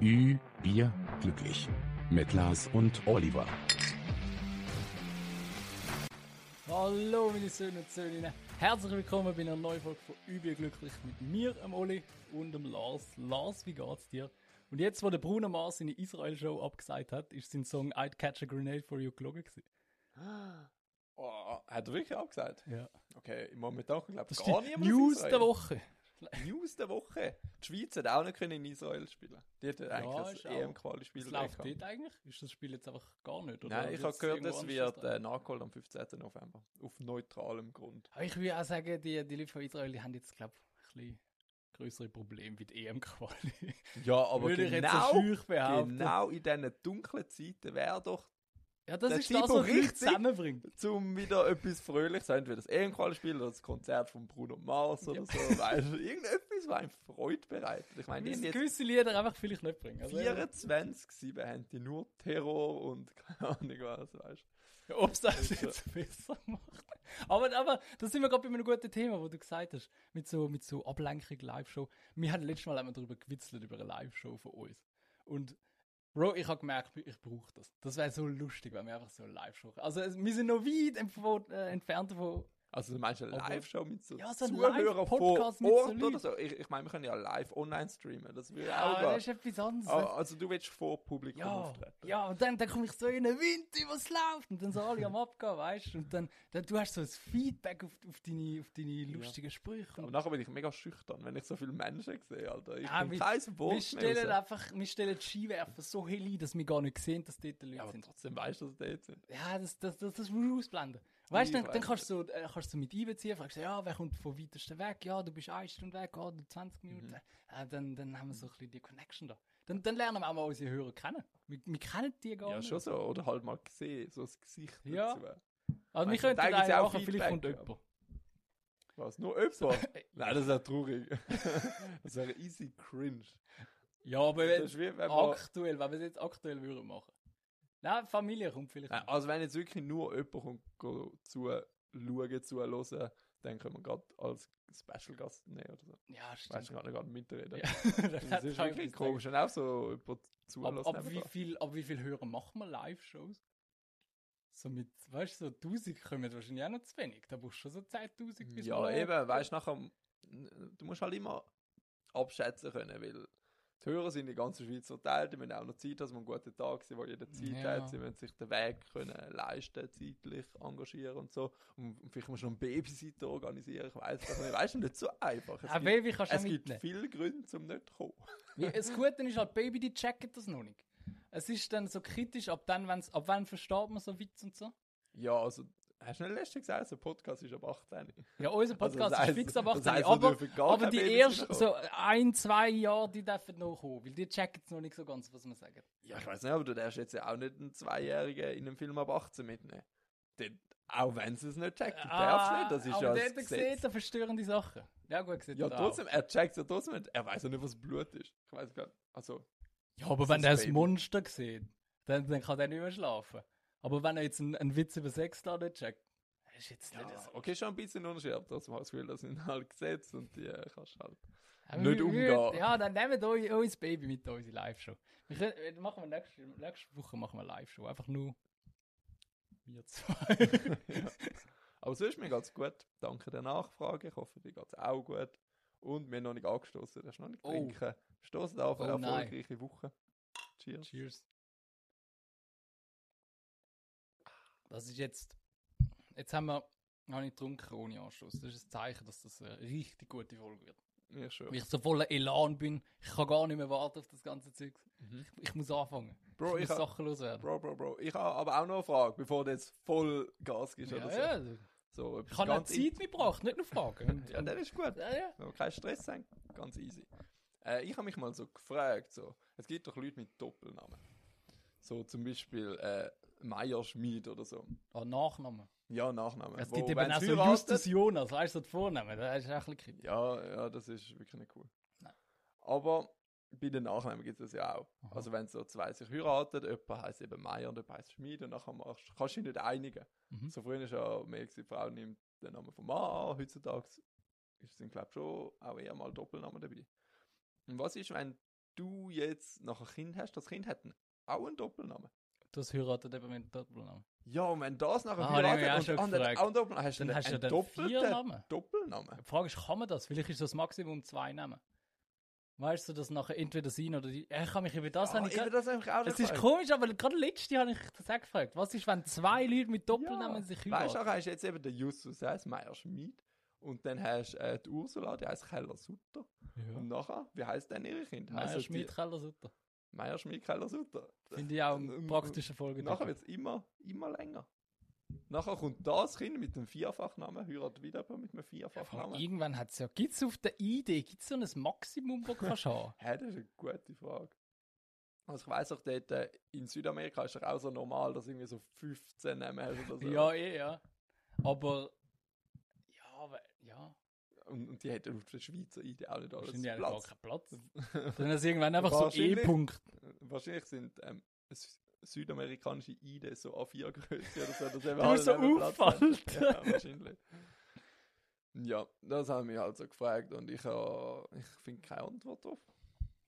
Ü, Bier, glücklich. Mit Lars und Oliver. Hallo meine Söhne und Söhninnen. Herzlich willkommen bei einer neuen Folge von Übel glücklich mit mir, dem Oli und dem Lars. Lars, wie geht's dir? Und jetzt, wo der Bruno Mars seine Israel-Show abgesagt hat, ist sein Song I'd Catch a Grenade for You gelogen gewesen. Oh, hat er wirklich abgesagt? Ja. Okay, momentan glaube Das ich ist gar die niemand News der Woche. News der Woche. Die Schweiz hat auch nicht in Israel spielen. Die hätten eigentlich ist das EM-Quali-Spiel Was läuft dort eigentlich? Ist das Spiel jetzt einfach gar nicht? Oder Nein, ich habe gehört, es wird äh, nachgeholt am 15. November. Auf neutralem Grund. Aber ich würde auch sagen, die, die Leute von Israel die haben jetzt, glaube ich, ein bisschen größere Probleme wie die EM-Quali. Ja, aber Würde ich jetzt genau, so schüch behaupten. genau in diesen dunklen Zeiten wäre doch, Ja, das Der ist das, Typo was richtig- zusammenbringt. zum wieder etwas Fröhliches, entweder das EM-Quali-Spiel oder das Konzert von Bruno Mars oder Ja. so. Weißt du, irgendetwas, was einem Freude bereitet. Ich meine, die haben gewisse Lieder einfach vielleicht nicht bringen. Also, 24 7 haben die nur Terror und keine Ahnung was, weißt ja, Ob es das Also- jetzt besser macht. Aber, aber da sind wir gerade bei einem guten Thema, wo du gesagt hast, mit so, mit so Ablenkung Live-Show. Wir hatten letztes Mal einmal darüber gewitzelt, über eine Live-Show von uns. Und Bro, ich habe gemerkt, ich brauche das. Das wäre so lustig, wenn wir einfach so eine Live-Show. Also wir sind noch weit äh, entfernt davon. Also du meinst eine Live-Show mit so Ja, so Zuhörern vor Ort oder so? Ich, ich meine, wir können ja live online streamen, das würde Ja, auch das gehen. ist etwas anderes. Ah, Also du willst vor Publikum Ja, auftreten? ja, und dann, dann komme ich so in den Wind, was läuft, und dann so alle am Abgehen, weißt du, und dann, dann du hast so ein Feedback auf, auf, deine, auf deine lustigen Sprüche. Aber Und nachher bin ich mega schüchtern, wenn ich so viele Menschen sehe, Alter. Ich Ja, bin wir- kein wir Wort stellen raus. einfach, wir stellen die Skiwerfer so hell ein, dass wir gar nicht sehen, dass dort Leute Ja, aber sind. trotzdem weißt du, dass sie dort sind. Ja, das, das, das, das musst du ausblenden. Weißt du, dann, dann kannst du so, äh, kannst du mit einbeziehen, fragst du, ja, wer kommt vom weitesten weg? Ja, du bist eine Stunde weg, ja, du 20 Mhm. Minuten. Ja, dann, dann haben wir so ein bisschen die Connection da. Dann, dann lernen wir auch mal unsere Hörer kennen. Wir, wir kennen die gar Ja, nicht. schon so. Oder halt mal gesehen, so das Gesicht Ja. dazu. Also wir könnten da ja auch machen, vielleicht kommt ja. jemand. Was, nur jemand? Nein, das ist ja traurig. das wäre easy cringe. Ja, aber wenn, aktuell, wenn wir es jetzt aktuell würden machen. Nein, Familie kommt vielleicht. Nein, also wenn jetzt wirklich nur jemand kommt, zu schauen, zu hören, dann können wir gerade als Special Gast nehmen oder so. ja, Ich stimmt. weiß gar nicht gerade mitreden. Ja, Das ist wirklich komisch. Und auch so jemand zuhören. Ab, ab, wie viel, ab wie viel Hörer machen wir Live-Shows? So mit, weißt du, so 1000 kommen wahrscheinlich auch noch zu wenig. Da brauchst du schon so 10.000 bis Ja, eben, weißt du, nachher, du musst halt immer abschätzen können, weil die Hörer sind in der ganzen Schweiz verteilt, die müssen auch noch Zeit, dass man einen guten Tag sind, wo jeder Zeit Ja. hat, sie müssen sich den Weg können leisten, zeitlich engagieren und so. Und, und vielleicht musst du noch einen Babysitter organisieren, ich weiß das nicht, weißt du, nicht so einfach. Es Ein gibt, Baby kannst du es gibt viele Gründe, zum nicht zu kommen. Ja, Das Gute ist halt, Baby, die checken das noch nicht. Es ist dann so kritisch, ab dann, wenn's, ab wann versteht man so Witz und so. Ja, also, hast du nicht letztens gesagt, der Podcast ist ab 18. Ja, unser Podcast Also das ist fix ab das 18. heisst, wir aber aber die ersten so ein, zwei Jahre, die dürfen noch kommen, weil die checken es noch nicht so ganz, was wir sagen. Ja, ich weiß nicht, aber du darfst jetzt ja auch nicht einen Zweijährigen in einem Film ab 18 mitnehmen. Den, auch wenn sie es nicht checkt, du darfst nicht, das ist aber ja der das hat Gesetz. gesehen, da verstörende Sachen. Ja, gut gesehen. Ja, trotzdem, er checkt ja trotzdem nicht. Er weiß ja nicht, was Blut ist. Ich weiß gar nicht. Also, Ja, aber Das wenn er das. Monster sieht, dann, dann kann er nicht mehr schlafen. Aber wenn er jetzt einen, einen Witz über Sex da nicht checkt, ist jetzt nicht ja, so. okay, schon ein bisschen trotzdem habe ich das Gefühl, das sind halt Gesetze und die äh, kannst halt. Aber nicht wir- umgehen. wir- Ja, dann nehmen wir eu- unser Baby mit in unsere Live-Show. Äh, machen wir nächste, nächste Woche machen wir eine Live-Show. Einfach nur wir zwei. ja. Aber sonst mir geht's gut. Danke der Nachfrage. Ich hoffe, dir geht's auch gut. Und wir haben noch nicht angestoßen. Du hast noch nicht Oh. trinken. Stoßen auf eine Oh nein. erfolgreiche Woche. Cheers. Cheers. Das ist jetzt. Jetzt haben wir noch nicht getrunken ohne Anschluss. Das ist ein Zeichen, dass das eine richtig gute Folge wird. Ja, schon. Weil ich so voller Elan bin. Ich kann gar nicht mehr warten auf das ganze Zeug. Mhm. Ich, ich muss anfangen. Bro, ich ich muss ha- Sachen loswerden. Bro, Bro, Bro. Ich habe aber auch noch eine Frage, bevor du jetzt voll Gas gibst ja, oder so. ja. so Ich habe Zeit mitgebracht, nicht nur Fragen. Ja, das ist gut. ja, ja. Keinen Stress haben, ganz easy. Äh, ich habe mich mal so gefragt, so, es gibt doch Leute mit Doppelnamen. So zum Beispiel äh, Meier Schmid oder so. Ah, Nachnamen. Ja, Nachnamen. Es gibt eben auch so Justus Jonas, weißt du, so die Vornamen. Das ist auch ein bisschen. Ja, ja, das ist wirklich nicht cool. Nein. Aber bei den Nachnamen gibt es das ja auch. Aha. Also wenn so zwei sich heiraten, jemand heisst eben Meier und jemand heisst Schmid und nachher machst, kannst du dich nicht einigen. Mhm. So früher ist ja mehr die Frau nimmt den Namen vom Mann an, heutzutage ist- sind glaube ich schon auch eher mal Doppelnamen dabei. Und was ist, wenn du jetzt noch ein Kind hast, das Kind hat einen- auch einen Doppelnamen. Das heiratet eben mit dem Doppelnamen. Ja, und wenn das nachher Ah, heiratet und andere gefragt. einen Doppelnamen hast, Dann hast du ja einen dann doppelten vier Namen. Doppelnamen. Die Frage ist, kann man das? Vielleicht ist das Maximum zwei Namen. Weißt du, dass nachher entweder sie oder die. Ja, Ich kann mich über das. Ja, habe ich will das auch es ist komisch, aber gerade letzte habe ich das auch gefragt. Was ist, wenn zwei Leute mit Doppelnamen sich Weißt du, heiraten? hast du jetzt eben den Justus, Meier Schmid. Und dann hast du äh, die Ursula, die heißt Keller Sutter. Und nachher, wie heißt denn ihre Kind? Meier Schmidt, die- Keller, Sutter. Meier Schmid, Keller Sutter. Finde ich auch eine und- praktische Folge. Nachher wird es immer, immer länger. Nachher kommt das Kind mit einem Vierfachnamen, heiratet wieder mit einem Vierfachnamen. Irgendwann hat es ja. Gibt es auf der Idee, gibt es so ein Maximum, das kannst du haben? Hä, das ist eine gute Frage. Also ich weiss auch, dort äh, in Südamerika ist es auch so normal, dass irgendwie so 15 Namen hast oder so. Ja, eh, ja. Aber. Und, und die hätten auf der Schweizer ID auch nicht alles Wahrscheinlich gar Platz. keinen Platz. Dann ist irgendwann einfach so. E-Punkt. Wahrscheinlich sind ähm, südamerikanische ID so A4-Größe oder so. Dass eben Du so auffallend. Ja, wahrscheinlich. Ja, das haben wir halt so gefragt und ich, äh, ich finde keine Antwort drauf.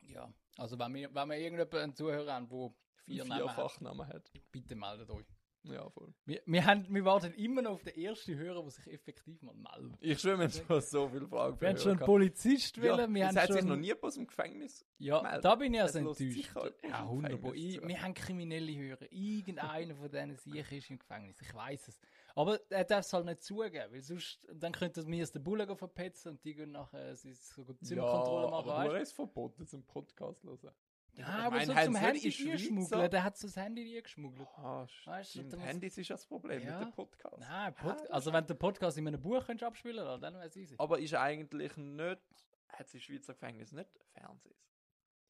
Ja. Also, wenn wir, wenn wir irgendjemanden Zuhörer haben, der vier Namen hat, Vierfachnamen hat. bitte meldet euch. Ja, voll. Wir, wir, haben, wir warten immer noch auf den ersten Hörer, der sich effektiv mal meldet. Ich schwöre, wir haben schon so viele Fragen Wir haben schon einen. Polizist ja, wollen, wir haben hat schon... sich noch nie aus dem Gefängnis Ja, gemeldet. da bin ich also enttäuscht. jemand Ja, wunderbar. Ich, zu. wir haben kriminelle Hörer. Irgendeiner von denen sicher ist im Gefängnis. Ich weiß es. Aber er darf es halt nicht zugeben, weil sonst dann könnte mir aus der Bulle gehen verpetzen und die gehen nachher gut Zimmerkontrolle ja, machen. aber weißt? hast verboten zum Podcast hören. Ja, Ich aber meine, so zum sie Handy nicht in Schweizer- geschmuggelt. Der hat so das Handy nie geschmuggelt. Ah, Weißt du, Handys ist ja das Problem Ja. mit dem Podcast. Nein, Pod Ah, also wenn du den Podcast in einem Buch könntest abspielen könntest, dann wäre es easy. Aber ist eigentlich nicht, hat es im Schweizer Gefängnis nicht Fernsehen?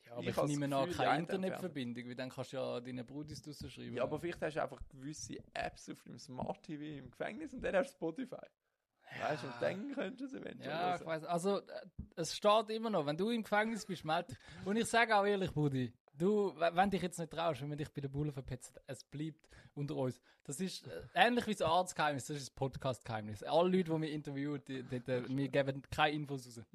Ja, aber ich ich, nehme an, keine Internetverbindung, weil dann kannst du ja deine Brudis draussen schreiben. Ja, aber vielleicht hast du einfach gewisse Apps auf dem Smart TV im Gefängnis und dann hast du Spotify. Weißt du, und dann könntest du es eventuell Ja, ich weiß. Also, äh, es steht immer noch, wenn du im Gefängnis bist, meld. Und ich sage auch ehrlich, Brudi, du, wenn dich jetzt nicht traust, wenn wir dich bei der Bulle verpetzen, es bleibt unter uns. Das ist äh, ähnlich wie das Arztgeheimnis, das ist das Podcast-Geheimnis. Alle Leute, die wir interviewen, die, die, die, wir geben keine Infos raus.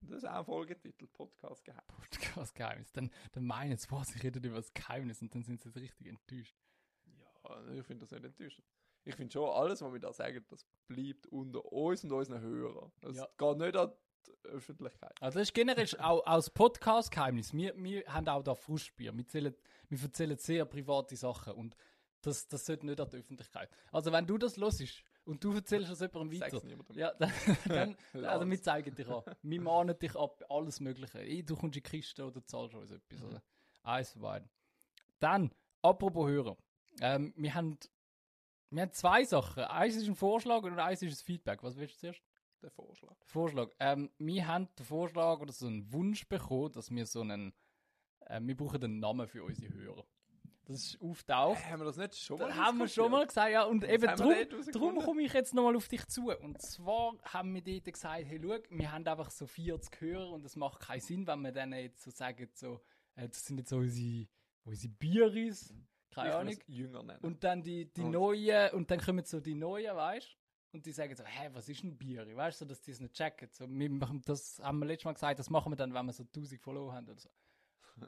Das ist auch ein Folgetitel, Podcast gehabt. Podcast-Geheimnis. Dann, dann meinen sie, was, ich rede über das Geheimnis und dann sind sie richtig enttäuscht. Ja, ich finde das nicht enttäuschend. Ich finde schon, alles, was wir da sagen, das bleibt unter uns und unseren Hörern. Es Ja. geht nicht an die Öffentlichkeit. Also das ist generell auch aus Podcast-Geheimnis. Wir, wir haben auch da Frustbier. Wir, zählen, wir erzählen sehr private Sachen und das, das sollte nicht an die Öffentlichkeit. Also wenn du das hörst und du erzählst das jemandem weiter, ja, dann, dann also wir zeigen dich an. Wir mahnen dich ab, alles Mögliche. Eh, Du kommst in die Kiste oder zahlst uns etwas. Mhm. Oder? Eins von beiden. Dann, apropos Hörer. Ähm, wir, haben, wir haben zwei Sachen. Eins ist ein Vorschlag und eins ist ein Feedback. Was willst du zuerst? Der Vorschlag. Vorschlag. Ähm, wir haben den Vorschlag oder so einen Wunsch bekommen, dass wir so einen, äh, wir brauchen einen Namen für unsere Hörer. Das ist auftaucht. Haben wir das nicht schon mal Das haben wir schon mal gesagt, ja. Und Was eben drum, drum komme ich jetzt nochmal auf dich zu. Und zwar haben wir dort gesagt, hey, schau, wir haben einfach so 40 Hörer und es macht keinen Sinn, wenn wir denen jetzt so sagen, so, äh, das sind jetzt so unsere, unsere Bieris, keine Ich Ahnung. Jünger nennen. Und dann die, die Und- neuen, und dann kommen so die neuen, weißt Und die sagen so, hä, was ist ein Bier? Weißt du, so, dass die es nicht checken. So, wir machen, das haben wir letztes Mal gesagt, das machen wir dann, wenn wir so 1000 Follower haben oder so.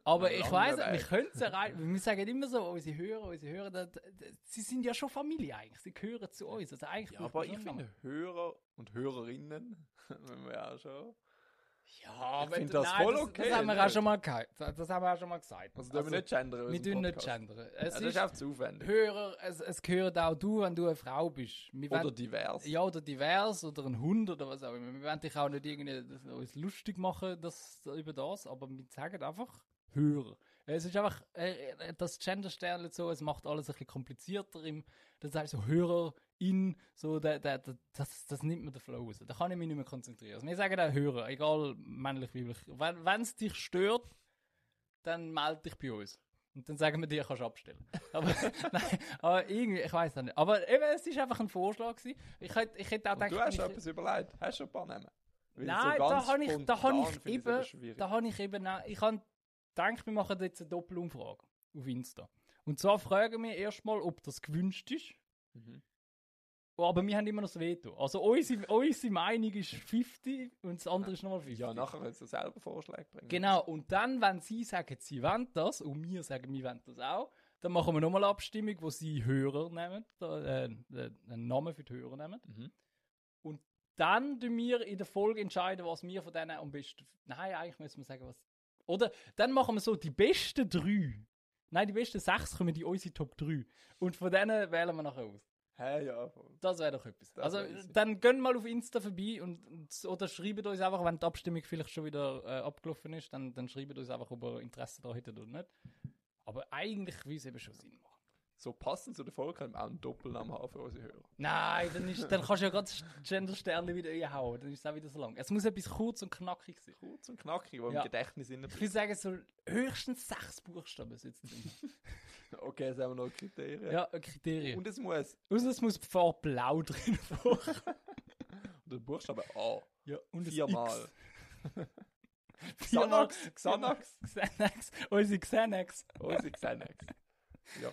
Aber ich weiß, wir können es erreichen. Wir sagen immer so, unsere Hörer, unsere Hörer, da- da- da- sie sind ja schon Familie eigentlich. Sie gehören zu uns. Also eigentlich ja, aber ich finde Hörer und Hörerinnen, wenn wir auch schon. Ja, aber find das nein, voll das, okay, Das haben wir auch nicht? schon mal gesagt. Das das haben wir auch schon mal gesagt. Also, dürfen wir nicht gendern. wir tun nicht gendern. Es Ja, das ist ist auch zu aufwendig. Hörer, es, es gehört auch du, wenn du eine Frau bist. Wir Oder wollen- divers. Ja, oder divers oder ein Hund oder was auch immer. Wir wollen dich auch nicht irgendwie das- uns lustig machen das, über das, aber wir sagen einfach Hörer. Es ist einfach, äh, das Gender-Sternchen so, es macht alles ein bisschen komplizierter. Im, das heißt so Hörer, in, so, der, der, der, das, das nimmt mir den Flow raus. Da kann ich mich nicht mehr konzentrieren. Also wir sagen auch Hörer, egal männlich, weiblich. Wenn es dich stört, dann melde dich bei uns. Und dann sagen wir dir, kannst du abstellen. Aber, nein, aber irgendwie, ich weiß nicht. Aber eben, es ist einfach ein Vorschlag gewesen. Ich hätte, ich hätte auch Und du gedacht, hast mich- etwas überlegt. Hast du ein paar Namen? Weil Nein, so da habe ich, da habe ich eben, es da habe ich eben, ich habe gedacht, wir machen jetzt eine Doppelumfrage auf Insta. Und zwar fragen wir erstmal, ob das gewünscht ist. Mhm. Oh, aber wir haben immer noch das Veto. Also unsere, unsere Meinung ist 50 und das andere ist nochmal 50. Ja, nachher können sie selber Vorschläge bringen. Genau, und dann, wenn sie sagen, sie wollen das, und wir sagen, wir wollen das auch, dann machen wir nochmal eine Abstimmung, wo sie Hörer nehmen, äh, äh, einen Namen für die Hörer nehmen. Mhm. Und dann tun wir in der Folge entscheiden, was wir von denen am besten. Nein, eigentlich müssen wir sagen, was. Oder dann machen wir so die besten drei. Nein, die besten sechs kommen in unsere Top 3. Und von denen wählen wir nachher aus. Hä, ja, voll. Das wäre doch etwas. Das also, dann gehen mal auf Insta vorbei und, und, oder schreibt uns einfach, wenn die Abstimmung vielleicht schon wieder äh, abgelaufen ist, dann, dann schreibt uns einfach, ob ihr Interesse daran hättet oder nicht. Aber eigentlich will es eben schon Sinn machen. So passend zu der Folge können wir auch einen Doppelnamen haben für unsere Hörer. Nein, dann, ist, dann kannst du ja gerade das Gender-Sternchen wieder einhauen, dann ist es auch wieder so lang. Es muss etwas kurz und knackig sein. Kurz und knackig, wo Ja. im Gedächtnis innen Ich würde sagen, so höchstens sechs Buchstaben sitzen drin. Okay, jetzt haben wir noch Kriterien. ja, Kriterien. Und es muss Außer es muss Farbe blau drin vorkommen. der Buchstabe A. Ja, und. Viermal. Xanax, Xanax. Xanax. Unsere Xanax. Unsere Xanax. Ja,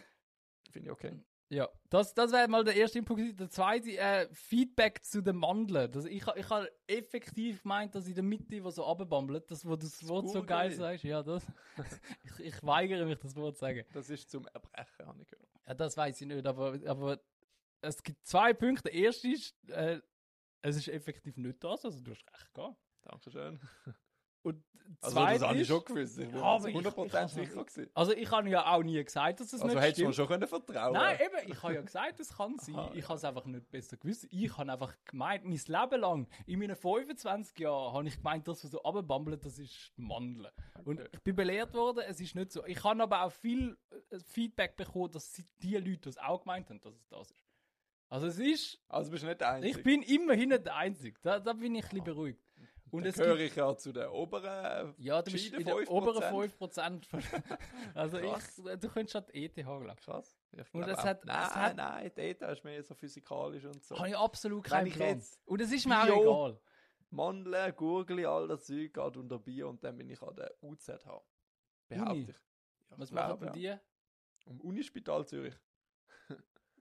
finde ich okay. Ja, das, das wäre mal der erste Input. Der zweite, äh, Feedback zu den Mandeln. Das, ich ich habe effektiv gemeint, dass in der Mitte, wo so runterbammelt, das, wo du das Wort so geil sagst, ja, das. ich, ich weigere mich, das Wort zu sagen. Das ist zum Erbrechen, habe ich gehört. Ja, das weiß ich nicht, aber, aber es gibt zwei Punkte. Der erste ist, äh, es ist effektiv nicht das, also du hast recht gehabt. Dankeschön. Und Also das habe ich schon gewusst. Ich bin Ja, aber ich- 100% ich hab's sicher noch- gewesen. Also ich habe ja auch nie gesagt, dass es Also nicht hättest du mir stimmt. schon können vertrauen Nein, eben, ich habe ja gesagt, es kann sein. Aha, ich ja. habe es einfach nicht besser gewusst. Ich habe einfach gemeint, mein Leben lang, in meinen 25 Jahren, habe ich gemeint, das, was so runterbammelt, das ist Mandeln. Und ich bin belehrt worden, es ist nicht so. Ich habe aber auch viel äh, Feedback bekommen, dass die Leute das auch gemeint haben, dass es das ist. Also es ist, Also bist du nicht der Einzige. ich bin immerhin nicht der Einzige. Da, da bin ich ein bisschen beruhigt. Und es gehöre ich ja zu den oberen. ja, du bist in den 5%. oberen 5%. Von, also Krass. ich, du könntest an die ETH, glaube ich. Krass. Ich Und glaub auch. hat- Nein, es hat- nein, Data ist mehr so physikalisch und so. Habe ich absolut keinen Plan. Und es ist mir auch egal. Mandeln, Gurgeli, all das Zeug geht unter Bier und dann bin ich an der UZH. Behaupte Uni? ich. Ja, Was machen die? ja. Am Unispital Zürich.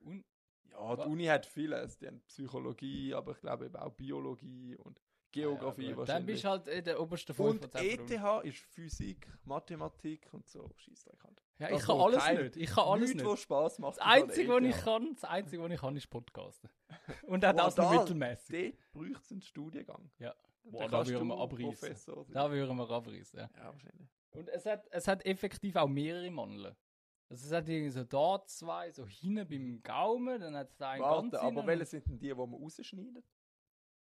Un Ja, die Wa- Uni hat vieles. Die haben Psychologie, aber ich glaube eben auch Biologie und Geografie Ja, gut. wahrscheinlich. Dann bist du halt in der obersten und 5% von der Uni. ETH ist Physik, Mathematik und so. Scheissdreck halt. Ja, Das, ich kann alles kein- nicht. Ich kann alles Nichts, nicht. was Spaß macht. Das der Einzige, was ich kann, das Einzige, was ich kann, ist Podcasten. Und auch Boah, das nur da- mittelmäßig. Dort bräuchte es einen Studiengang. Ja. Boah, da würden wir abreißen. Da würden wir abreißen, ja. Ja, wahrscheinlich. Und es hat, es hat effektiv auch mehrere Mandeln. Also es hat irgendwie so da zwei, so hinten beim Gaumen, dann hat es da einen ganz Warte, aber hinten. welche sind denn die, die man rausschneidet?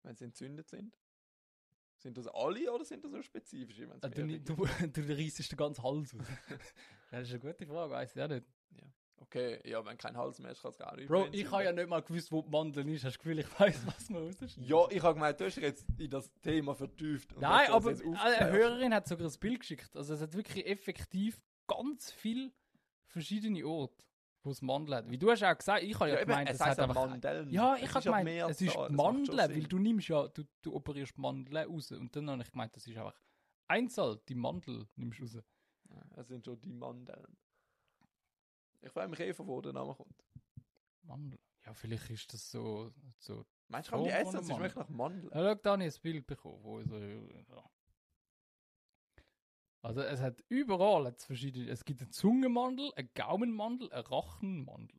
Wenn sie entzündet sind? Sind das alle oder sind das nur spezifische? wenn's Ah, Du, mehrere du, gibt? du, du reissest den ganzen Hals aus. das ist eine gute Frage, weiß ich auch nicht. Okay, ja, wenn kein Hals mehr ist, kann es gar nicht Bro, ich habe ja nicht mal gewusst, wo die Mandeln ist. Hast du Gefühl, ich weiß, was man rausschneidet? Ja, ich habe gemeint, du hast dich jetzt in das Thema vertieft. Nein, aber eine. Hörerin hat sogar ein Bild geschickt. Also es hat wirklich effektiv ganz viele verschiedene Orte, wo es Mandeln hat. Wie du hast auch gesagt, ich habe ja, Ja, eben, gemeint, es es hat einfach... Mandeln. Ja, ich ist habe gemeint, es ist schon Mandeln, weil Sinn. du nimmst ja, du, du operierst Mandeln raus. Und dann habe ich gemeint, das ist einfach Einzahl, die Mandel nimmst du raus. Es sind schon die Mandeln. Ich frage mich eh, von wo der Name kommt. Mandel. Ja, vielleicht ist das so... so. Meinst du, kann man die essen? Es einem schmeckt nach Mandeln. Ja, schau, da habe ich ein Bild bekommen, wo ich so... Ja. Also es hat überall hat's verschiedene... Es gibt einen Zungenmandel, einen Gaumenmandel, einen Rachenmandel.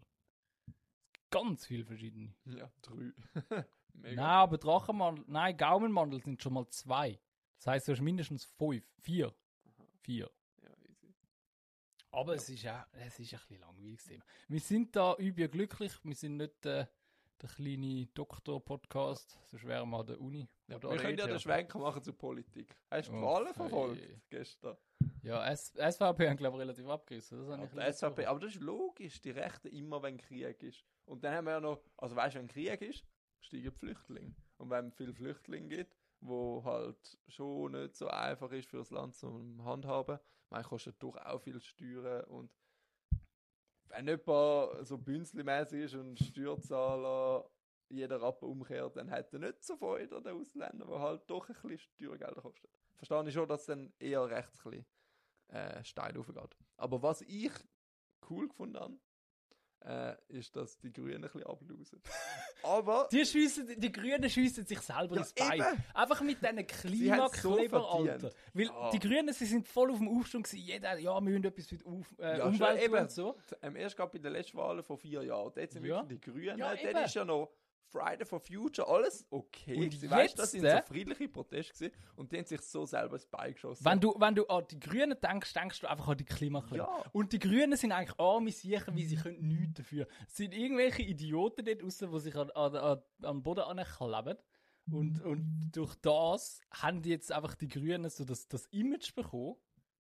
Ganz viele verschiedene. Ja, drei. Mega. Nein, aber Drachenmandel... Nein, Gaumenmandel sind schon mal zwei. Das heißt, du hast mindestens fünf. Vier. Vier. Ja, easy. Aber es ist ja, es ist ein bisschen langweilig. Thema. Wir sind da übel glücklich. Wir sind nicht äh, der kleine Doktor-Podcast. Sonst wären wir an der Uni. Ja, wir können ja den Schwenker machen zur Politik. Hast du die Oh, Wahlen hey. verfolgt gestern? Ja, S SVP haben, glaube ich, relativ abgerissen. Das Ja, ich SVP, aber das ist logisch, die Rechten immer, wenn Krieg ist. Und dann haben wir ja noch, also weißt du, wenn Krieg ist, steigen die Flüchtlinge. Und wenn viele Flüchtlinge gibt, wo halt schon nicht so einfach ist für das Land zum Handhaben, man kostet doch auch viel Steuern und wenn jemand so bünzlimäßig ist und Steuerzahler jeder Rappen umkehrt, dann hat er nicht so Freude an den Ausländern, die halt doch ein bisschen Steuergelder kosten. Verstehe ich schon, dass dann eher rechts ein bisschen äh, steil aufgeht. Aber was ich cool gefunden habe, äh, ist, dass die Grünen ein bisschen ablosen. Aber Die, schiessen, die Grünen schiessen sich selber Ja, ins Bein. eben. Einfach mit diesen so Klimakleber, verdient. Alter. Weil Ja. die Grünen, sie sind voll auf dem Aufschwung gewesen. Jeder, ja, wir müssen etwas die Auf äh, Ja, Umwelt eben. und so. ähm, erst gerade bei den letzten Wahlen vor vier Jahren, dort sind Ja. wirklich die Grünen, Ja, eben. ist ja noch Friday for Future, alles okay. Und gewesen. Weißt, das sind so äh? friedliche Proteste gewesen, und die haben sich so selber ins Bein geschossen. Wenn du, wenn du an die Grünen denkst, denkst du einfach an die Klimakleber. Ja. Und die Grünen sind eigentlich arme Sicher, wie sie können nichts dafür. Es sind irgendwelche Idioten dort draussen, die sich an, an, an, am Boden ankleben. Und, und durch das haben die jetzt einfach die Grünen so das, das Image bekommen,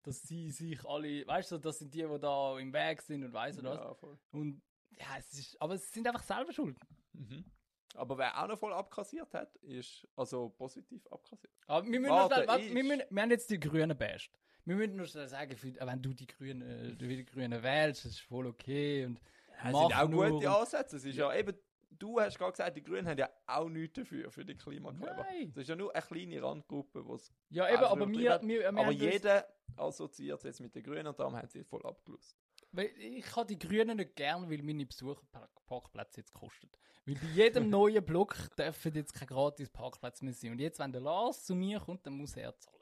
dass sie sich alle, weißt du, das sind die, die da im Weg sind und weiss was. ja, voll. Und ja, es ist, aber sie sind einfach selber schuld. Mhm. Aber wer auch noch voll abkassiert hat, ist, also positiv abkassiert. Aber wir müssen Warte, noch warte, ich- wir, müssen, wir haben jetzt die Grünen basht. Wir müssen nur schnell sagen, wenn du die Grünen, äh, du die Grünen wählst, das ist voll okay. Und Es mach sind auch gute Ansätze. Es ist ja eben, du hast gerade gesagt, die Grünen haben ja auch nichts dafür, für die Klimakleber. Nein. Das ist ja nur eine kleine Randgruppe, es Ja, eben, aber wir, wir, wir Aber jeder assoziiert es jetzt mit den Grünen und darum haben sie voll abgelöst. Weil ich habe die Grünen nicht gern, weil meine Besucherparkplätze jetzt kosten. Weil bei jedem neuen Block dürfen jetzt kein gratis Parkplatz mehr sein. Und jetzt, wenn der Lars zu mir kommt, dann muss er zahlen.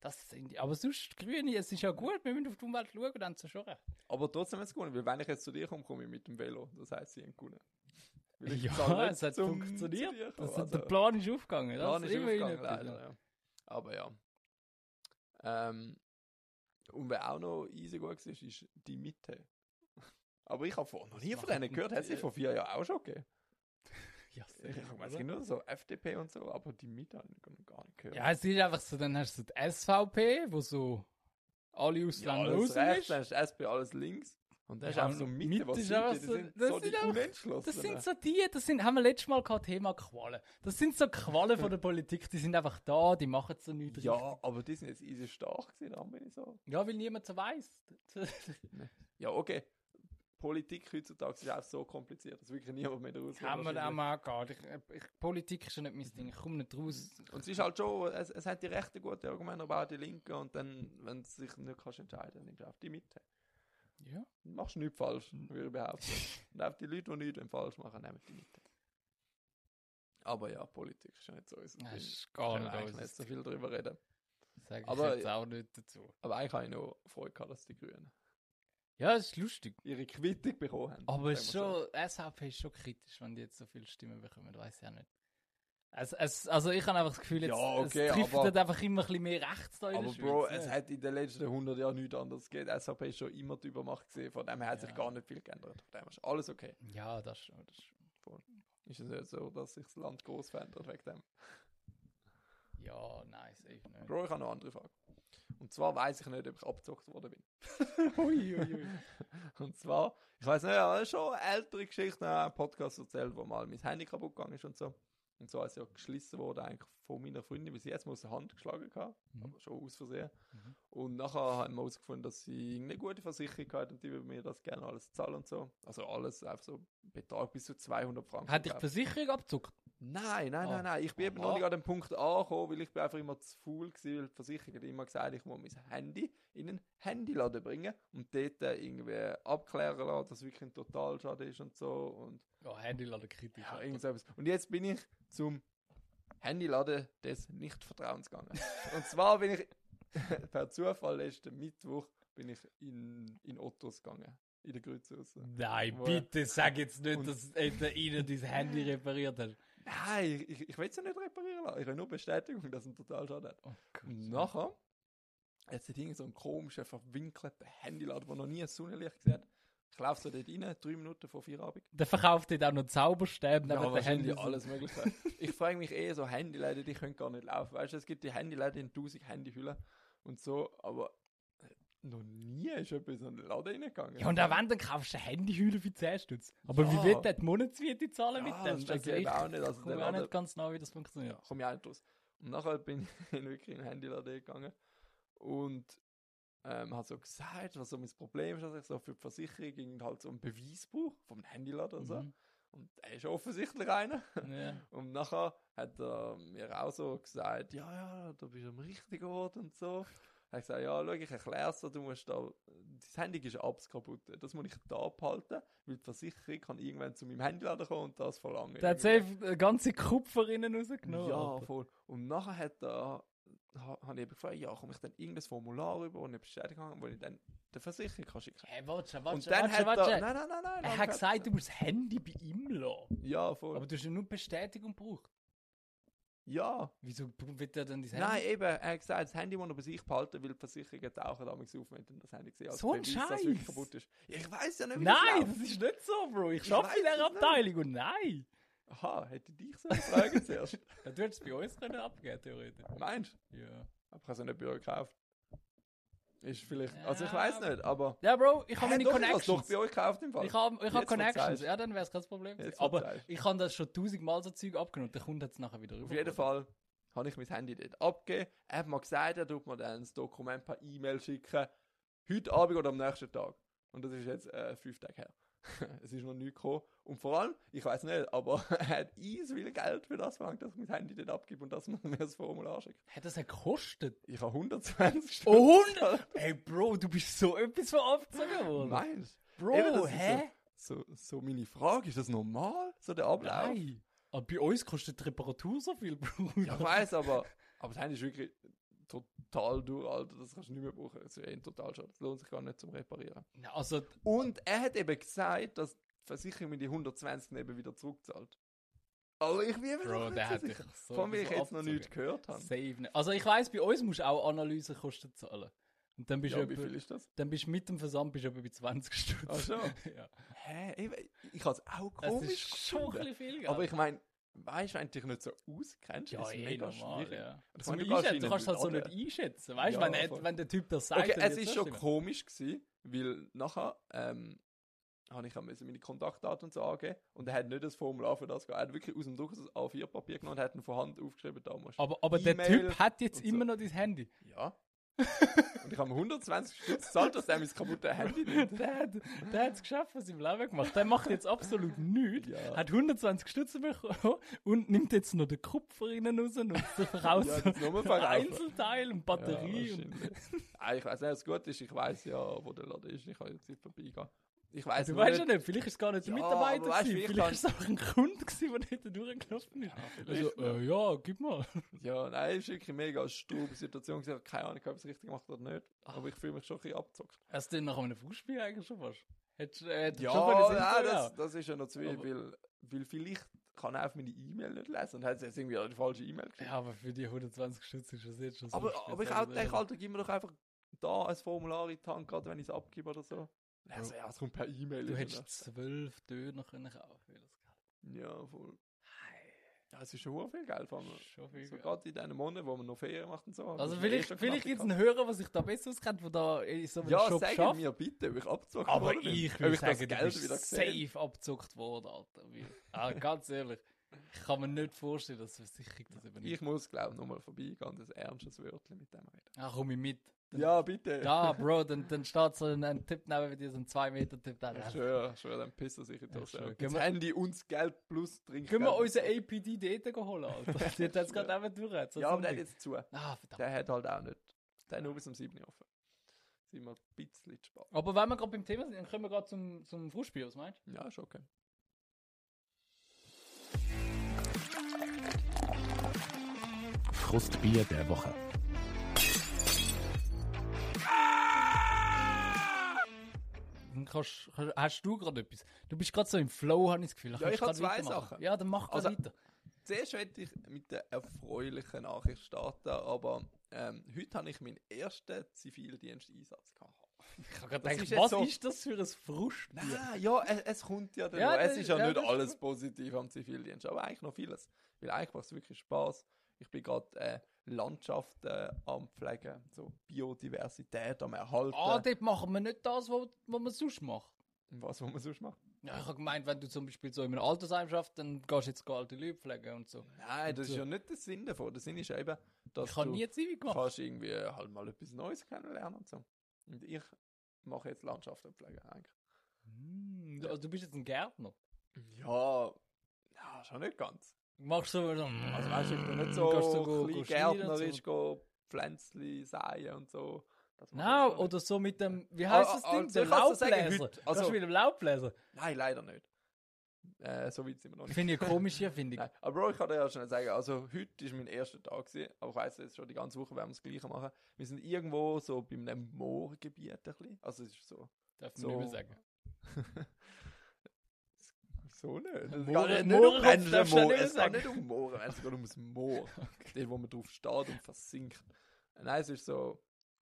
Das sind die. Aber sonst, Grüne, es ist ja gut, wir müssen auf die Umwelt schauen, dann ist es schon recht. Aber trotzdem hat es gewonnen, weil wenn ich jetzt zu dir komme, komme ich mit dem Velo. Das heisst, sie haben gewonnen. Ja, es hat funktioniert. zu Das, Also, der Plan ist aufgegangen. Das Plan ist immerhin aufgegangen, leider, ja. Aber ja. Ähm, und wer auch noch easy gut war, ist die Mitte. Aber ich habe vorher noch nie von denen gehört. Hat sie die? vor vier Jahren auch schon gegeben? Ja, Ich sicher, weiß oder? nur so FDP und so, aber die Mitte habe ich noch gar nicht gehört. Ja, es ist einfach so, dann hast du die SVP, wo so alle Ja, Ausländer alles raus rechts, ist. dann hast du SP, alles links. Und du Ja, auch so Mitte, Mitte was ist? Die so- sind das so sind die einfach- Unentschlossenen. Das sind so die, das sind, haben wir letztes Mal gehabt, Thema Qualen. Das sind so Qualen von der Politik, die sind einfach da, die machen so nichts. richtig. Ja, aber die sind jetzt easy stark gewesen, bin ich so. ja, weil niemand so weiss. Ja, okay. Politik heutzutage ist auch so kompliziert, dass wirklich niemand mehr raus Kann man auch mal. Ich, ich, Politik ist ja nicht mein Ding, ich komme nicht raus. Und es ist halt schon, es, es hat die rechte gute Argumente, aber auch die linke. Und dann, wenn du dich nicht kannst entscheiden kannst, nimmst du auf die Mitte. Ja. Machst du nichts falsch, würde ich behaupten. Und auch die Leute, die nichts falsch machen, nehmen die Mitte. Aber ja, Politik ist ja nicht so unser Ding. ist gar nicht eigentlich nicht so viel darüber reden. Sag ich Aber- jetzt auch nicht dazu. Aber eigentlich habe ich noch Freude gehabt, dass die Grünen Ja, es ist lustig. ihre Quittung bekommen haben. Aber es ist sagen wir so. schon, SVP ist schon kritisch, wenn die jetzt so viele Stimmen bekommen, weiß ich auch nicht. Es, es, also ich habe einfach das Gefühl, jetzt, Ja, okay, es trifft aber- halt einfach immer ein bisschen mehr rechts da in Aber der Schweiz. Bro, ne? es hat in den letzten 100 Jahren nichts anderes gegeben. SAP ist schon immer die Übermacht gesehen. Von dem her hat sich Ja. gar nicht viel geändert. Von dem ist alles okay. Ja, das. Das schon. Ist es nicht so, dass sich das Land groß verändert wegen dem? Ja, nein, safe nicht. Bro, ich habe noch eine andere Frage. Und zwar weiß ich nicht, ob ich abgezockt worden bin. ui, ui, ui. Und zwar, ich weiß nicht, ja, das ist schon ältere Geschichte, einen Podcast erzählt, wo mal mein Handy kaputt gegangen ist und so. Und so ist ja geschlissen worden eigentlich von meiner Freundin, weil sie jetzt mal aus der Hand geschlagen hat, Mhm. aber schon aus Versehen. Mhm. Und nachher haben wir herausgefunden, dass sie eine gute Versicherung hat und die würde mir das gerne alles zahlen und so. Also alles, einfach so Betrag bis zu 200 Franken. Hat dich die. Versicherung abgezuckt? Nein, nein, Ah. nein, nein. Ich bin eben noch nicht an dem Punkt angekommen, weil ich bin einfach immer zu faul gewesen, weil die Versicherung hat immer gesagt, ich muss mein Handy in einen Handyladen bringen und dort äh, irgendwie abklären lassen, dass es wirklich ein Totalschaden ist und so und Ja, Handyladen kritisch. ja, irgend so etwas. Und jetzt bin ich zum Handyladen des Nicht-Vertrauens gegangen. und zwar bin ich per Zufall letzten Mittwoch bin ich in, in Ottos gegangen, in der Grütze raus. Nein, bitte sag jetzt nicht, dass du ihnen dein Handy repariert hast. Nein, ich, ich, ich will es ja nicht reparieren lassen. Ich will nur Bestätigung, dass es einen Totalschaden hat. Oh Gott. Und nachher hat sie Dinge so einen komischen, verwinkelten Handyladen, der noch nie ein Sonnenlicht gesehen hat. Ich laufe so dort rein, drei Minuten vor Feierabend. Der verkauft dir auch noch Zauberstäbe Ja, neben den Handys. alles Mögliche. ich frage mich eh, so Handyläden, die können gar nicht laufen. Weißt du, es gibt die Handyläden in 1000 Handyhüllen und so, aber noch nie ist jemand in so einen Laden reingegangen. Ja, und auch wenn, dann kaufst du eine Handyhülle für 10 Stutz. Aber Ja. wie wird der die Monatsmiete zahlen mit Ja, dem? das ich eben auch nicht. Also komme der auch nicht ganz nah, wie das funktioniert. Ja, komm ich auch nicht raus. Und nachher bin ich wirklich in den Handyladen gegangen und ähm, hat so gesagt, was so mein Problem ist, dass ich so für die Versicherung irgend halt so einen Beweis brauche vom Handyladen und so. Mhm. Und er ist offensichtlich einer. Ja. Und nachher hat er mir auch so gesagt, ja, ja, da bist du am richtigen Ort und so. Er hat gesagt, ja, schau, ich erkläre es dir, du musst da, das Handy ist abs kaputt. Das muss ich da abhalten, weil die Versicherung kann irgendwann zu meinem Handyladen kommen und das verlangen. Der hat safe eine ganze Kupfer innen rausgenommen. Ja, Alter. voll. Und nachher hat er, ha, habe ich eben gefragt, ja, komme ich dann irgendein Formular rüber, wo ich bestätigen kann, wo ich dann der Versicherung kann schicken Hey, warte, Und warte, dann warte, hat warte. er, nein, nein, nein, nein. Er hat gesagt, du musst das Handy bei ihm lassen. ja, voll. Aber du hast ja nur Bestätigung gebraucht. Ja. Wieso wird er dann Nein, Handy? eben, er hat gesagt, das Handy muss er bei sich behalten, weil die Versicherungen tauchen damals auf, wenn das Handy gesehen als So ein Scheiß. kaputt ist. Ja, ich weiß ja nicht, wie Nein, das das ist nicht so, Bro. Ich Ich arbeite in der. Abteilung und nein. Aha, hätte ich dich so fragen zuerst. Ja, du hättest es bei uns können abgeben, theoretisch. Meinst du? Ja. Aber ich habe es nicht bei euch gekauft. Ist vielleicht, also ich weiß nicht, aber... Ja, Bro, ich habe meine doch, ich hab's doch Connections. bei euch gekauft im Fall. Ich habe ich hab Connections. Ja, dann wäre es kein Problem. Jetzt, Aber ich habe das schon tausendmal so Zeug abgenommen der Kunde hat es nachher wieder Auf rüber. jeden Fall habe ich mein Handy dort abgegeben. Er hat mir gesagt, er tut mir dann das Dokument per E-Mail schicken. Heute Abend oder am nächsten Tag. Und das ist jetzt äh, fünf Tage her. es ist noch nie gekommen. Und vor allem, ich weiß nicht, aber er hat eins viel Geld für das verlangt, dass ich mein Handy dort abgebe und dass man mir das Formular schickt. Hat das gekostet? Ich habe 120 Stutz. Oh, 100? Ey, Bro, du bist so etwas von abgezogen worden. Meinst Bro, Eben, hä? so, so meine Frage, ist das normal, so der Ablauf? Nein. Aber bei uns kostet die Reparatur so viel, Bro. Ja, ich weiß, aber, aber das Handy ist wirklich total durch, Alter. Das kannst du nicht mehr brauchen. Das ist eh total schade. Das lohnt sich gar nicht zum Reparieren. Also, Und er hat eben gesagt, dass Versicherung mir die 120 eben wieder zurückzahlt. Aber ich bin mir Bro, der sicher. dich so Von mir ich jetzt noch nichts gehört habe. Nicht. Also ich weiss, bei uns musst du auch Analysekosten zahlen. Und dann bist, Ja, du wie viel ist das? dann bist du mit dem Versand bist du bei 20 Stutz. Ach so. ja. Hä? Ich, ich habe es auch Das komisch ist schon ein viel. Aber ich meine, weißt du, wenn du dich nicht so auskennst, ja, ist es eh mega normal, schwierig. ja. Ich meine, du du kannst in halt so nicht einschätzen. Weißt du, Ja, wenn, wenn der Typ das sagt, Okay, es ist schon komisch gewesen, weil nachher ähm, habe ich meine Kontaktdaten und so angeben und er hat nicht das Formular für das gehabt. Er hat wirklich aus dem Druck das A4-Papier genommen und hat ihn von Hand aufgeschrieben, da musst du- Aber, aber der E-Mail Typ hat jetzt so. immer noch dein Handy. Ja. und ich habe mir 120 Stutz gezahlt, dass er mein kaputtes Handy nimmt. Der hat der hat's geschafft, was im Leben gemacht. Der macht jetzt absolut nichts. Ja. Hat 120 Stutz bekommen und nimmt jetzt noch den Kupfer rein raus und der verkauft Ja. Einzelteil und Batterie. Ja, und ah, ich weiß nicht, was gut ist. Ich weiß ja, wo der Laden ist. Ich kann jetzt nicht vorbeigehen. Ich weiß du weißt ja nicht, vielleicht ist es gar nicht Ja, Mitarbeiter, aber weißt gewesen. vielleicht ist es einfach ein Kunde, gewesen, der nicht durchgelaufen ist. Ja, Also, äh, ja, gib mal. Ja, nein, ist wirklich mega eine strube Situation. Ich habe keine Ahnung, ob ich es richtig gemacht habe oder nicht. Aber ich fühle mich schon ein bisschen abgezockt. Hast du denn nach einem Fußspiel eigentlich schon fast? Hättest äh, Ja, schon nein, das, das ist ja noch zu viel, weil, weil vielleicht kann er auf meine E-Mail nicht lesen und hat jetzt irgendwie die falsche E-Mail geschickt. Ja, aber für die 120 Stutz ist das jetzt schon so aber, aber ich auch denke, Alter, gib mir doch einfach da ein Formular in die Hand, gerade wenn ich es abgebe oder so. Also, ja, es kommt per E-Mail. Du hättest zwölf Döner können kaufen für das Geld. Ja, voll. Ja, es ist schon viel Geld, allem. Schon viel So gerade in diesen Monaten, wo man noch Ferien macht und so. Also Das vielleicht, eh vielleicht gibt es einen Hörer, der sich da besser auskennt, der da in so einem Ja, Shop sag schafft. mir bitte, ob ich abzockt Aber worden ich würde das sagen, du Geld bist wieder gesehen. safe abgezuckt worden, Alter. Ah, ganz ehrlich. Ich kann mir nicht vorstellen, dass die Versicherung das übernimmt. Ich muss, glaube ich, nochmal vorbeigehen und ein ernstes Wörtchen mit dem reden. Ah, komm ich mit. Dann- Ja, bitte. Ja, Bro, dann, dann steht so ein, ein Tipp neben dir, so ein 2-Meter-Tipp da. Ich schwöre, ich schwöre, dann pissen sich in die Ja, Hose. schwör. Wir- Handy und das Geld plus Trinkgeld. Können wir unseren so. APD dort holen, Alter? Die hat jetzt gerade eben durch. So Ja, aber der hat jetzt zu. Ah, verdammt. Der hat halt auch nicht. Der hat nur bis um 7 Uhr offen. Sind wir ein bisschen spät. Aber wenn wir gerade beim Thema sind, dann können wir gerade zum, zum Fußspiel, was meinst Ja, ist okay. Frustbier der Woche. Dann kannst, kannst- hast du gerade etwas? Du bist gerade so im Flow, habe ich das Gefühl. Dann Ja, ich habe zwei. Sachen. Ja, dann mach Also- weiter. Zuerst möchte ich mit der erfreulichen Nachricht starten, aber ähm, heute habe ich meinen ersten Zivildiensteinsatz gehabt. Ich habe gerade gedacht, ist was so- ist das für ein Frustbier? Nein, ja, es, es kommt ja dann Ja. Es ist ja, ja, nicht alles positiv am Zivildienst, aber eigentlich noch vieles. Weil eigentlich macht es wirklich Spaß. Ich bin gerade äh, Landschaften am Pflegen, so Biodiversität am Erhalten. Ah, dort machen wir nicht das, was was man sonst macht. Was wollen wir sonst machen? Ja, ich habe gemeint, wenn du zum Beispiel so in einem Altersheim schaffst, dann gehst du jetzt alte Leute pflegen und so. Nein, das ist so. ja nicht der Sinn davon. Der Sinn ist eben, dass Ich du nie gemacht. kannst irgendwie halt mal etwas Neues kennenlernen und so. Und ich mache jetzt Landschaftspflege eigentlich. Hm, also du bist jetzt ein Gärtner. Ja, ja, schon nicht ganz. Machst du so, Also weißt du, ich bin nicht Hm, so, go- klein gärtnerisch so? go Pflänzchen säen und so. Nein, schon oder so mit dem, wie Ah, heißt ah, das Ding? also Der sagen, Laubbläser. heute. Also, Also- mit dem Laubbläser? Nein, leider nicht. Äh, so weit sind wir noch nicht. Finde ich komisch hier, finde ich. Nein, aber Bro, ich kann dir ja schnell sagen, also heute ist mein erster Tag gewesen, aber ich weiss jetzt schon die ganze Woche werden wir das Gleiche machen. Wir sind irgendwo so bei einem Moorgebiet ein bisschen. Also es ist so. Darf man So. nicht mehr sagen. so nicht. Darfst du Moor. nicht mehr Es geht nicht um Mooren, es geht ums Moor. Dort, wo man drauf steht und versinkt. Nein, es ist so,